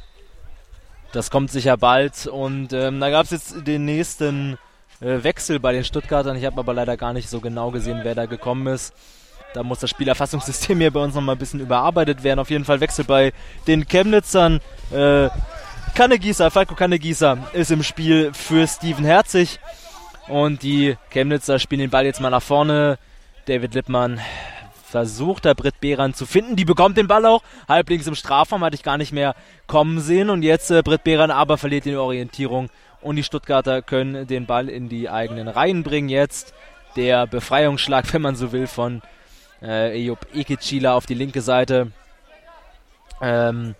das kommt sicher bald. Und ähm, da gab es jetzt den nächsten äh, Wechsel bei den Stuttgartern. Ich habe aber leider gar nicht so genau gesehen, wer da gekommen ist. Da muss das Spielerfassungssystem hier bei uns nochmal ein bisschen überarbeitet werden. Auf jeden Fall Wechsel bei den Chemnitzern. Äh, Kannegießer, Falco Kannegießer ist im Spiel für Steven Herzig. Und die Chemnitzer spielen den Ball jetzt mal nach vorne. David Lippmann versucht da Britt Behran zu finden. Die bekommt den Ball auch. Halblinks im Strafraum hatte ich gar nicht mehr kommen sehen. Und jetzt äh, Britt Behran aber verliert die Orientierung. Und die Stuttgarter können den Ball in die eigenen Reihen bringen. Jetzt der Befreiungsschlag, wenn man so will, von äh, Ejob Ekicila auf die linke Seite. Ähm,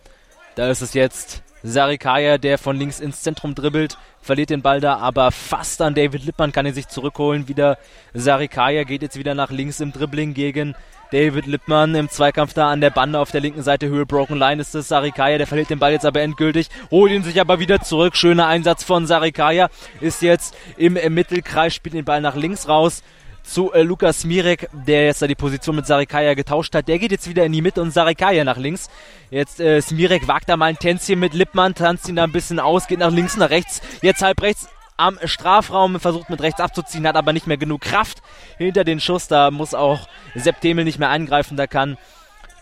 da ist es jetzt Sarikaya, der von links ins Zentrum dribbelt verliert den Ball da, aber fast an David Lippmann kann er sich zurückholen. Wieder Sarikaya geht jetzt wieder nach links im Dribbling gegen David Lippmann. Im Zweikampf da an der Bande auf der linken Seite Höhe Broken Line ist es. Sarikaya, der verliert den Ball jetzt aber endgültig, holt ihn sich aber wieder zurück. Schöner Einsatz von Sarikaya, ist jetzt im Mittelkreis, spielt den Ball nach links raus zu äh, Lukas Mirek, der jetzt da die Position mit Sarikaya getauscht hat. Der geht jetzt wieder in die Mitte und Sarikaya nach links. Jetzt äh, Smirek wagt da mal ein Tänzchen mit Lippmann, tanzt ihn da ein bisschen aus, geht nach links, nach rechts. Jetzt halb rechts am Strafraum, versucht mit rechts abzuziehen, hat aber nicht mehr genug Kraft hinter den Schuss. Da muss auch Sepp Demel nicht mehr eingreifen. Da kann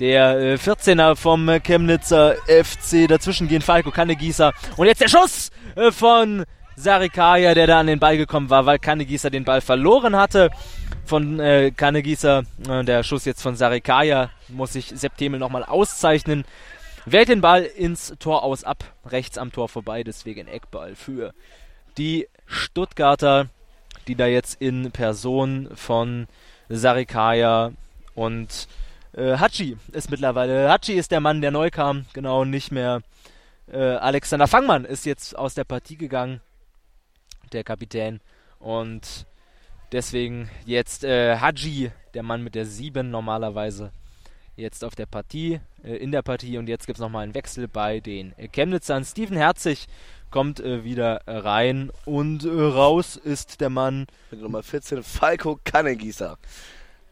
der äh, 14er vom Chemnitzer FC dazwischen gehen, Falco Kannegießer. Und jetzt der Schuss äh, von Sarikaya, der da an den Ball gekommen war, weil Kannegießer den Ball verloren hatte. Von äh, Kannegießer, äh, der Schuss jetzt von Sarikaya, muss sich Septemel nochmal auszeichnen. Wählt den Ball ins Tor aus ab, rechts am Tor vorbei, deswegen Eckball für die Stuttgarter, die da jetzt in Person von Sarikaya und äh, Hachi ist mittlerweile. Hachi ist der Mann, der neu kam, genau, nicht mehr. Äh, Alexander Fangmann ist jetzt aus der Partie gegangen der Kapitän. Und deswegen jetzt äh, Haji der Mann mit der 7 normalerweise jetzt auf der Partie, äh, in der Partie und jetzt gibt es nochmal einen Wechsel bei den Chemnitzern. Steven Herzig kommt äh, wieder rein und äh, raus ist der Mann. Mit Nummer 14 Falco Kannegießer.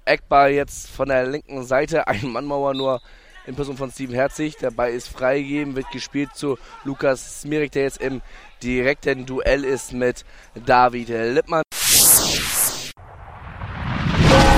Eckball jetzt von der linken Seite, ein Mannmauer nur in Person von Steven Herzig. Der Ball ist freigegeben, wird gespielt zu Lukas Smirik, der jetzt im direkten Duell ist mit David Lippmann.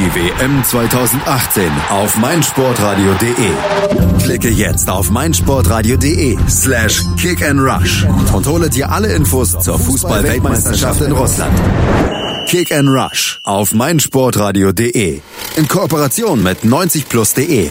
Die WM 2018 auf meinsportradio.de. Klicke jetzt auf meinsportradio.de slash kick and rush und hole dir alle Infos zur Fußball-Weltmeisterschaft in Russland. Kick and Rush auf meinsportradio.de in Kooperation mit 90plus.de